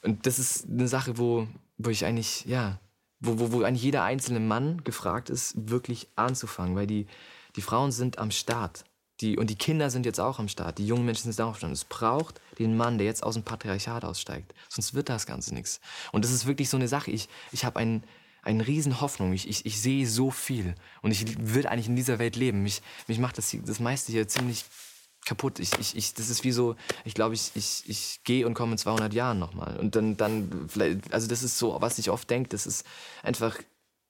B: Und das ist eine Sache, wo, wo ich eigentlich, ja, wo, wo, wo eigentlich jeder einzelne Mann gefragt ist, wirklich anzufangen, weil die, die Frauen sind am Start. Die, und die Kinder sind jetzt auch am Start. Die jungen Menschen sind auch am Start. Es braucht den Mann, der jetzt aus dem Patriarchat aussteigt. Sonst wird das Ganze nichts. Und das ist wirklich so eine Sache. Ich, ich habe ein, eine riesen Hoffnung. Ich, ich, ich sehe so viel. Und ich würde eigentlich in dieser Welt leben. Mich, mich macht das, das meiste hier ziemlich kaputt. Ich, ich, ich, das ist wie so, ich glaube, ich, ich, ich gehe und komme in 200 Jahren nochmal. Und dann, dann, also das ist so, was ich oft denke, das ist einfach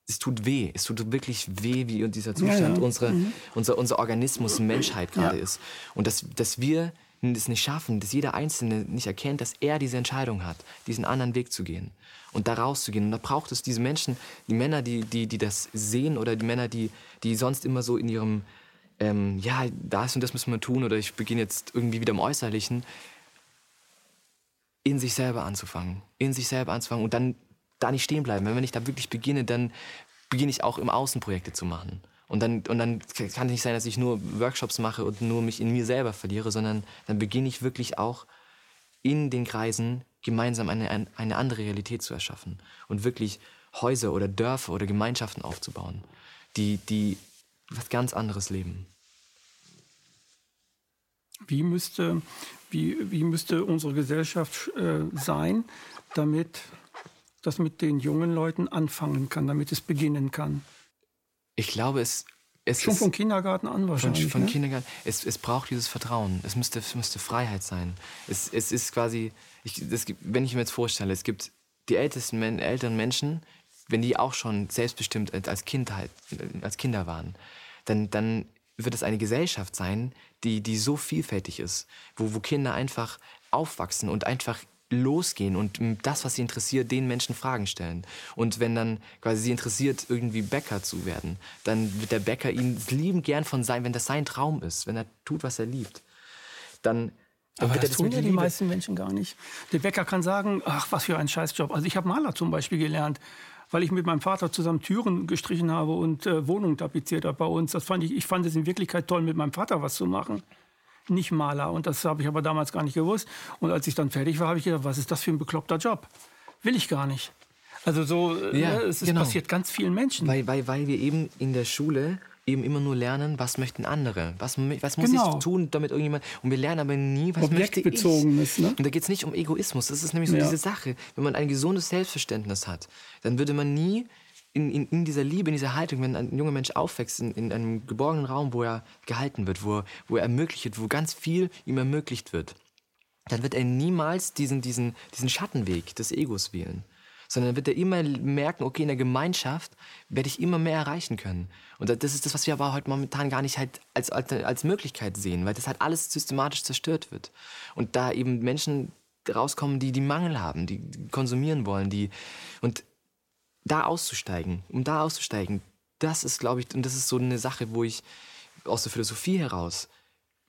B: es tut weh. Es tut wirklich weh, wie dieser Zustand ja, ja. Unsere, mhm. unser, unser Organismus Menschheit gerade ja. ist. Und dass, dass wir es nicht schaffen, dass jeder Einzelne nicht erkennt, dass er diese Entscheidung hat, diesen anderen Weg zu gehen und da rauszugehen. Und da braucht es diese Menschen, die Männer, die, die, die das sehen oder die Männer, die, die sonst immer so in ihrem, ähm, ja, das und das müssen wir tun oder ich beginne jetzt irgendwie wieder im Äußerlichen, in sich selber anzufangen. In sich selber anzufangen und dann da nicht stehen bleiben. Wenn ich da wirklich beginne, dann beginne ich auch im Außen Projekte zu machen. Und dann, und dann kann es nicht sein, dass ich nur Workshops mache und nur mich in mir selber verliere, sondern dann beginne ich wirklich auch in den Kreisen gemeinsam eine, eine andere Realität zu erschaffen und wirklich Häuser oder Dörfer oder Gemeinschaften aufzubauen, die, die was ganz anderes leben.
A: Wie müsste, wie, wie müsste unsere Gesellschaft äh, sein, damit das mit den jungen Leuten anfangen kann, damit es beginnen kann?
B: Ich glaube, es, es
A: Schon vom Kindergarten an wahrscheinlich.
B: Von, von
A: ne?
B: Kindergarten. Es, es braucht dieses Vertrauen. Es müsste, es müsste Freiheit sein. Es, es ist quasi, ich, das, wenn ich mir jetzt vorstelle, es gibt die ältesten älteren Menschen, wenn die auch schon selbstbestimmt als, Kindheit, als Kinder waren, dann, dann wird es eine Gesellschaft sein, die, die so vielfältig ist, wo, wo Kinder einfach aufwachsen und einfach losgehen und das, was sie interessiert, den Menschen Fragen stellen. Und wenn dann quasi sie interessiert, irgendwie Bäcker zu werden, dann wird der Bäcker ihn lieben gern von sein, wenn das sein Traum ist, wenn er tut, was er liebt. Dann
A: aber das, das tun ja die meisten Menschen gar nicht. Der Bäcker kann sagen, ach, was für ein Scheißjob. Also ich habe Maler zum Beispiel gelernt, weil ich mit meinem Vater zusammen Türen gestrichen habe und äh, Wohnungen tapeziert habe bei uns. Das fand ich, ich fand es in Wirklichkeit toll, mit meinem Vater was zu machen nicht Maler. Und das habe ich aber damals gar nicht gewusst. Und als ich dann fertig war, habe ich gedacht, was ist das für ein bekloppter Job? Will ich gar nicht. Also so, ja, ne, es genau. passiert ganz vielen Menschen.
B: Weil, weil, weil wir eben in der Schule eben immer nur lernen, was möchten andere, was, was muss genau. ich tun, damit irgendjemand, und wir lernen aber nie, was möchte ich.
A: Ist, ne?
B: Und da geht es nicht um Egoismus, das ist nämlich so ja. diese Sache. Wenn man ein gesundes Selbstverständnis hat, dann würde man nie in, in, in, dieser Liebe, in dieser Haltung, wenn ein junger Mensch aufwächst, in, in einem geborgenen Raum, wo er gehalten wird, wo, wo er ermöglicht wird, wo ganz viel ihm ermöglicht wird, dann wird er niemals diesen, diesen, diesen Schattenweg des Egos wählen sondern wird er immer merken, okay, in der Gemeinschaft werde ich immer mehr erreichen können. Und das ist das, was wir aber heute momentan gar nicht halt als, als, als Möglichkeit sehen, weil das halt alles systematisch zerstört wird. Und da eben Menschen rauskommen, die die Mangel haben, die konsumieren wollen, die und da auszusteigen, um da auszusteigen, das ist, glaube ich, und das ist so eine Sache, wo ich aus der Philosophie heraus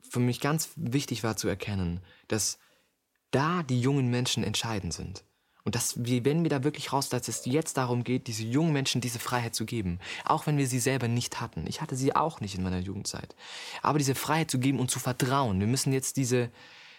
B: für mich ganz wichtig war zu erkennen, dass da die jungen Menschen entscheidend sind. Und dass wir, wenn wir da wirklich raus, dass es jetzt darum geht, diese jungen Menschen diese Freiheit zu geben. Auch wenn wir sie selber nicht hatten. Ich hatte sie auch nicht in meiner Jugendzeit. Aber diese Freiheit zu geben und zu vertrauen. Wir müssen jetzt diese,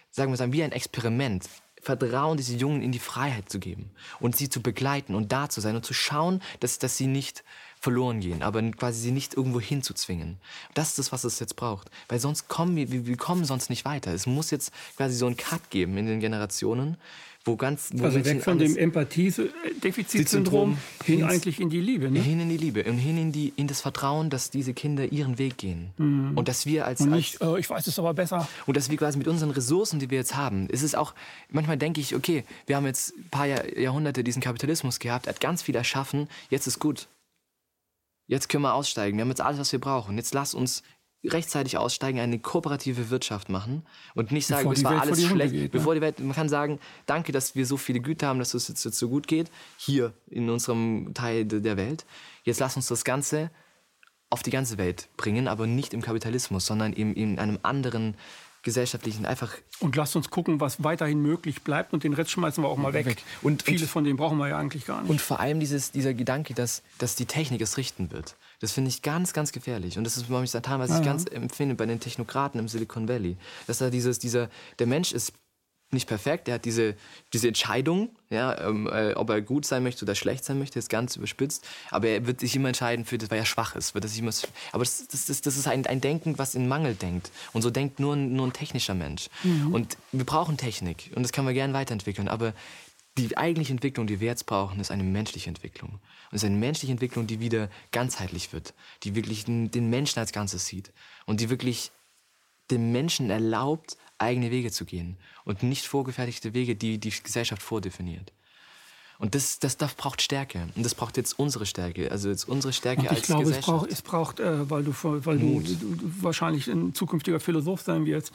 B: sagen wir sagen, wie ein Experiment, Vertrauen, diese Jungen in die Freiheit zu geben und sie zu begleiten und da zu sein und zu schauen, dass, dass sie nicht verloren gehen, aber quasi sie nicht irgendwo hinzuzwingen. Das ist das, was es jetzt braucht. Weil sonst kommen wir, wir kommen sonst nicht weiter. Es muss jetzt quasi so einen Cut geben in den Generationen, wo ganz wo
A: also weg von dem Empathiedefizitsyndrom hin eigentlich in die Liebe, ne?
B: hin in die Liebe und hin in die in das Vertrauen, dass diese Kinder ihren Weg gehen mhm. und dass wir als,
A: und nicht, als äh, ich weiß es aber besser
B: und dass wir quasi mit unseren Ressourcen, die wir jetzt haben, ist es auch manchmal denke ich, okay, wir haben jetzt ein paar Jahr, Jahrhunderte diesen Kapitalismus gehabt, hat ganz viel erschaffen, jetzt ist gut. Jetzt können wir aussteigen. Wir haben jetzt alles, was wir brauchen. Jetzt lass uns rechtzeitig aussteigen, eine kooperative Wirtschaft machen und nicht sagen, es war Welt alles schlecht, geht, ne? bevor die Welt, man kann sagen, danke, dass wir so viele Güter haben, dass es jetzt, jetzt so gut geht, hier in unserem Teil der Welt. Jetzt lass uns das Ganze auf die ganze Welt bringen, aber nicht im Kapitalismus, sondern eben in einem anderen gesellschaftlichen einfach.
A: Und lasst uns gucken, was weiterhin möglich bleibt und den Rest schmeißen wir auch mal weg. weg. Und vieles und, von dem brauchen wir ja eigentlich gar nicht.
B: Und vor allem dieses, dieser Gedanke, dass, dass die Technik es richten wird. Das finde ich ganz, ganz gefährlich. Und das ist was ich ja, ganz empfinde bei den Technokraten im Silicon Valley. Dass da dieses, dieser, der Mensch ist nicht perfekt, er hat diese, diese Entscheidung, ja, ähm, äh, ob er gut sein möchte oder schlecht sein möchte, ist ganz überspitzt. Aber er wird sich immer entscheiden für das, weil er schwach ist. Wird er sich immer, aber das, das, das, das ist ein, ein Denken, was in Mangel denkt. Und so denkt nur, nur ein technischer Mensch. Mhm. Und wir brauchen Technik und das kann man gerne weiterentwickeln. Aber die eigentliche Entwicklung, die wir jetzt brauchen, ist eine menschliche Entwicklung. Und es ist eine menschliche Entwicklung, die wieder ganzheitlich wird, die wirklich den Menschen als Ganzes sieht und die wirklich dem Menschen erlaubt, eigene Wege zu gehen und nicht vorgefertigte Wege, die die Gesellschaft vordefiniert. Und das, das, das braucht Stärke. Und das braucht jetzt unsere Stärke. Also jetzt unsere Stärke
A: ich als glaube, Gesellschaft. Es braucht, es braucht äh, weil, du, weil du, du, wahrscheinlich ein zukünftiger Philosoph sein wirst,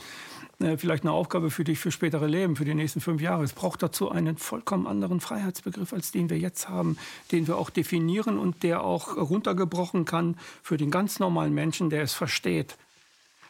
A: äh, vielleicht eine Aufgabe für dich für spätere Leben, für die nächsten fünf Jahre. Es braucht dazu einen vollkommen anderen Freiheitsbegriff, als den wir jetzt haben, den wir auch definieren und der auch runtergebrochen kann für den ganz normalen Menschen, der es versteht.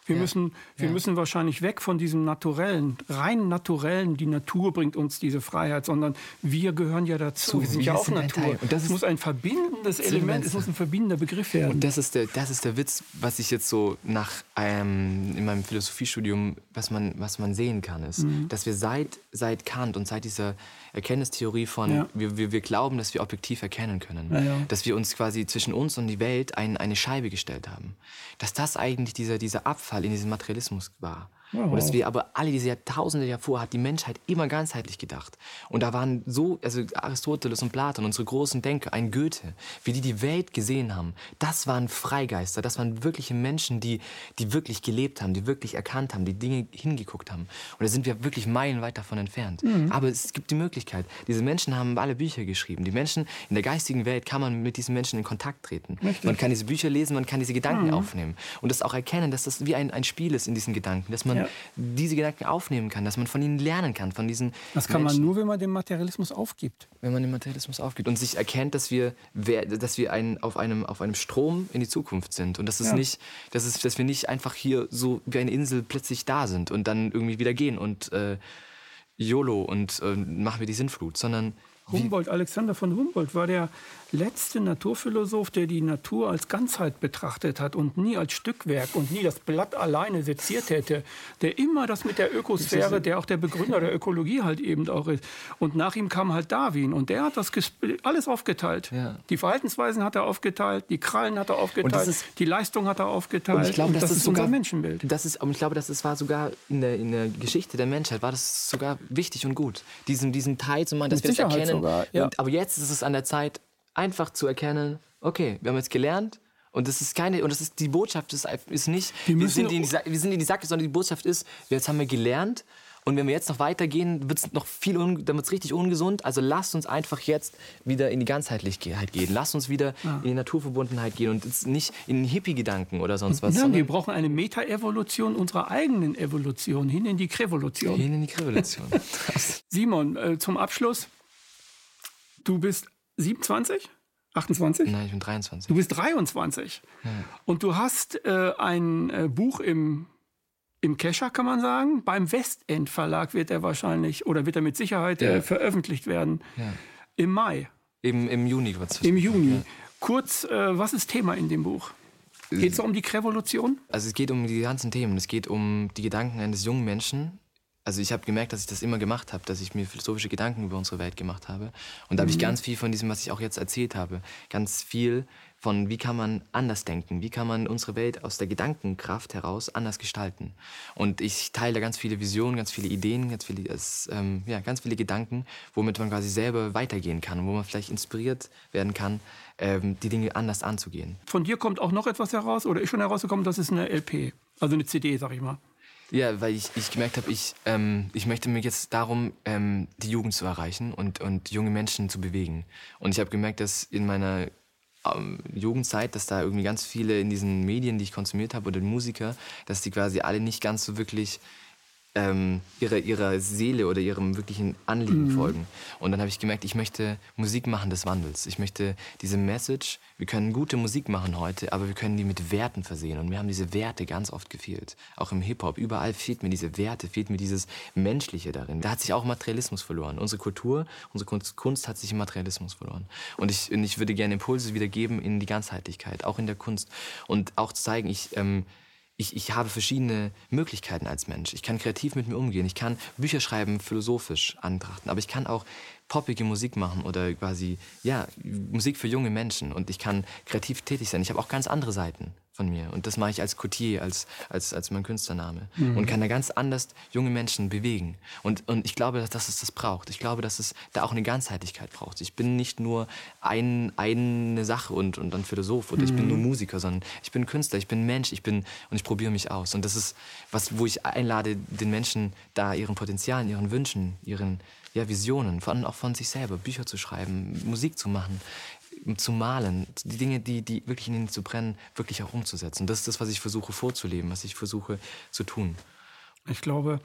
A: Wir, ja. müssen, wir ja. müssen wahrscheinlich weg von diesem naturellen, rein naturellen, die Natur bringt uns diese Freiheit, sondern wir gehören ja dazu. wir sind ja auch Natur. Und das es muss ein verbindendes Element, es muss ein verbindender Begriff werden.
B: Und das ist der, das ist der Witz, was ich jetzt so nach ähm, in meinem Philosophiestudium, was man, was man sehen kann, ist, mhm. dass wir seit, seit Kant und seit dieser Erkenntnistheorie von, ja. wir, wir, wir glauben, dass wir objektiv erkennen können, ja, dass wir uns quasi zwischen uns und die Welt ein, eine Scheibe gestellt haben. Dass das eigentlich dieser, dieser Abfall Fall in diesem Materialismus war. Wow. Und dass wir aber alle diese Jahrtausende davor hat die Menschheit immer ganzheitlich gedacht. Und da waren so, also Aristoteles und Platon, unsere großen Denker, ein Goethe, wie die die Welt gesehen haben. Das waren Freigeister, das waren wirkliche Menschen, die, die wirklich gelebt haben, die wirklich erkannt haben, die Dinge hingeguckt haben. Und da sind wir wirklich meilenweit davon entfernt. Mhm. Aber es gibt die Möglichkeit. Diese Menschen haben alle Bücher geschrieben. Die Menschen in der geistigen Welt kann man mit diesen Menschen in Kontakt treten. Richtig. Man kann diese Bücher lesen, man kann diese Gedanken mhm. aufnehmen. Und das auch erkennen, dass das wie ein, ein Spiel ist in diesen Gedanken, dass man man ja. diese Gedanken aufnehmen kann, dass man von ihnen lernen kann, von diesen
A: Das kann Menschen. man nur, wenn man den Materialismus aufgibt.
B: Wenn man den Materialismus aufgibt und sich erkennt, dass wir, dass wir ein, auf, einem, auf einem Strom in die Zukunft sind und dass, es ja. nicht, dass, es, dass wir nicht einfach hier so wie eine Insel plötzlich da sind und dann irgendwie wieder gehen und äh, YOLO und äh, machen wir die Sinnflut, sondern
A: Humboldt, Alexander von Humboldt war der letzte Naturphilosoph, der die Natur als Ganzheit betrachtet hat und nie als Stückwerk und nie das Blatt alleine seziert hätte. Der immer das mit der Ökosphäre, der auch der Begründer der Ökologie halt eben auch ist. Und nach ihm kam halt Darwin und der hat das alles aufgeteilt. Ja. Die Verhaltensweisen hat er aufgeteilt, die Krallen hat er aufgeteilt, ist, die Leistung hat er aufgeteilt. Und
B: ich glaube, das, das, ist sogar, unser Menschenbild. Das ist, und ich glaube, das ist, war sogar in der, in der Geschichte der Menschheit war das sogar wichtig und gut, diesen, diesen Teil zu machen, dass mit wir das erkennen. Sogar, ja. und, aber jetzt ist es an der Zeit, einfach zu erkennen, okay, wir haben jetzt gelernt, und das ist keine, und das ist die Botschaft ist, ist nicht, wir, wir, sind in die, wir sind in die Sacke, sondern die Botschaft ist, jetzt haben wir gelernt. Und wenn wir jetzt noch weitergehen, wird es noch viel, un, dann wird's richtig ungesund. Also lasst uns einfach jetzt wieder in die Ganzheitlichkeit gehen. Lasst uns wieder ja. in die Naturverbundenheit gehen und jetzt nicht in Hippie-Gedanken oder sonst was.
A: Nein, wir brauchen eine Meta-Evolution unserer eigenen Evolution, hin in die Krevolution.
B: Hin in die Krevolution.
A: Simon, äh, zum Abschluss. Du bist 27? 28?
B: Nein, ich bin 23.
A: Du bist 23. Ja. Und du hast äh, ein äh, Buch im, im Kescher, kann man sagen. Beim Westend Verlag wird er wahrscheinlich, oder wird er mit Sicherheit ja. äh, veröffentlicht werden. Ja. Im Mai.
B: Im, Im Juni es.
A: Im Juni. Kurz, äh, was ist Thema in dem Buch? Geht es um die Revolution?
B: Also es geht um die ganzen Themen. Es geht um die Gedanken eines jungen Menschen, also ich habe gemerkt, dass ich das immer gemacht habe, dass ich mir philosophische Gedanken über unsere Welt gemacht habe. Und da mhm. habe ich ganz viel von diesem, was ich auch jetzt erzählt habe, ganz viel von, wie kann man anders denken, wie kann man unsere Welt aus der Gedankenkraft heraus anders gestalten. Und ich teile ganz viele Visionen, ganz viele Ideen, ganz viele, ähm, ja, ganz viele Gedanken, womit man quasi selber weitergehen kann, wo man vielleicht inspiriert werden kann, ähm, die Dinge anders anzugehen.
A: Von dir kommt auch noch etwas heraus oder ist schon herausgekommen, das ist eine LP, also eine CD, sag ich mal.
B: Ja, weil ich, ich gemerkt habe, ich, ähm, ich möchte mir jetzt darum, ähm, die Jugend zu erreichen und, und junge Menschen zu bewegen. Und ich habe gemerkt, dass in meiner ähm, Jugendzeit, dass da irgendwie ganz viele in diesen Medien, die ich konsumiert habe, oder Musiker, dass die quasi alle nicht ganz so wirklich ähm, ihrer, ihrer Seele oder ihrem wirklichen Anliegen mhm. folgen. Und dann habe ich gemerkt, ich möchte Musik machen des Wandels. Ich möchte diese Message, wir können gute Musik machen heute, aber wir können die mit Werten versehen. Und mir haben diese Werte ganz oft gefehlt. Auch im Hip-Hop, überall fehlt mir diese Werte, fehlt mir dieses Menschliche darin. Da hat sich auch Materialismus verloren. Unsere Kultur, unsere Kunst, hat sich im Materialismus verloren. Und ich, und ich würde gerne Impulse wiedergeben in die Ganzheitlichkeit, auch in der Kunst. Und auch zeigen, ich... Ähm, ich, ich habe verschiedene Möglichkeiten als Mensch. Ich kann kreativ mit mir umgehen. Ich kann Bücher schreiben, philosophisch antrachten. Aber ich kann auch poppige Musik machen oder quasi, ja, Musik für junge Menschen. Und ich kann kreativ tätig sein. Ich habe auch ganz andere Seiten von mir. Und das mache ich als Coutier, als, als, als mein Künstlername. Mhm. Und kann da ganz anders junge Menschen bewegen. Und, und ich glaube, dass, dass es das braucht. Ich glaube, dass es da auch eine Ganzheitlichkeit braucht. Ich bin nicht nur ein, eine Sache und, und ein Philosoph oder mhm. ich bin nur mhm. Musiker, sondern ich bin Künstler, ich bin Mensch, ich bin und ich probiere mich aus. Und das ist was, wo ich einlade, den Menschen da ihren Potenzialen, ihren Wünschen, ihren ja, Visionen, vor allem auch von sich selber, Bücher zu schreiben, Musik zu machen, zu malen, die Dinge, die, die wirklich in ihnen zu brennen, wirklich auch umzusetzen. Das ist das, was ich versuche vorzuleben, was ich versuche zu tun.
A: Ich glaube,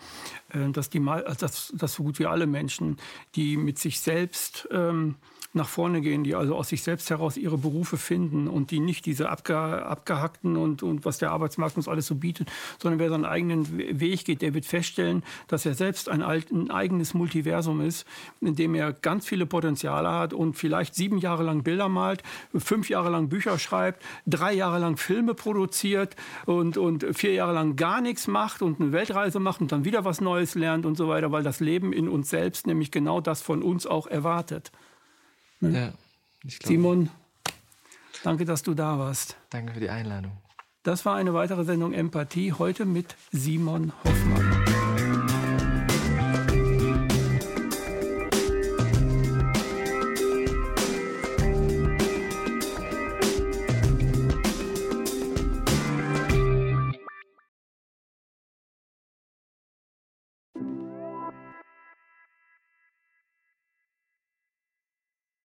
A: äh, dass, die, dass, dass so gut wie alle Menschen, die mit sich selbst ähm, nach vorne gehen, die also aus sich selbst heraus ihre Berufe finden und die nicht diese abge, abgehackten und, und was der Arbeitsmarkt uns alles so bietet, sondern wer seinen eigenen Weg geht, der wird feststellen, dass er selbst ein, alt, ein eigenes Multiversum ist, in dem er ganz viele Potenziale hat und vielleicht sieben Jahre lang Bilder malt, fünf Jahre lang Bücher schreibt, drei Jahre lang Filme produziert und, und vier Jahre lang gar nichts macht und eine Weltreise macht und dann wieder was Neues lernt und so weiter, weil das Leben in uns selbst nämlich genau das von uns auch erwartet. Ne? Ja, Simon, danke, dass du da warst.
B: Danke für die Einladung.
A: Das war eine weitere Sendung Empathie, heute mit Simon Hoffmann.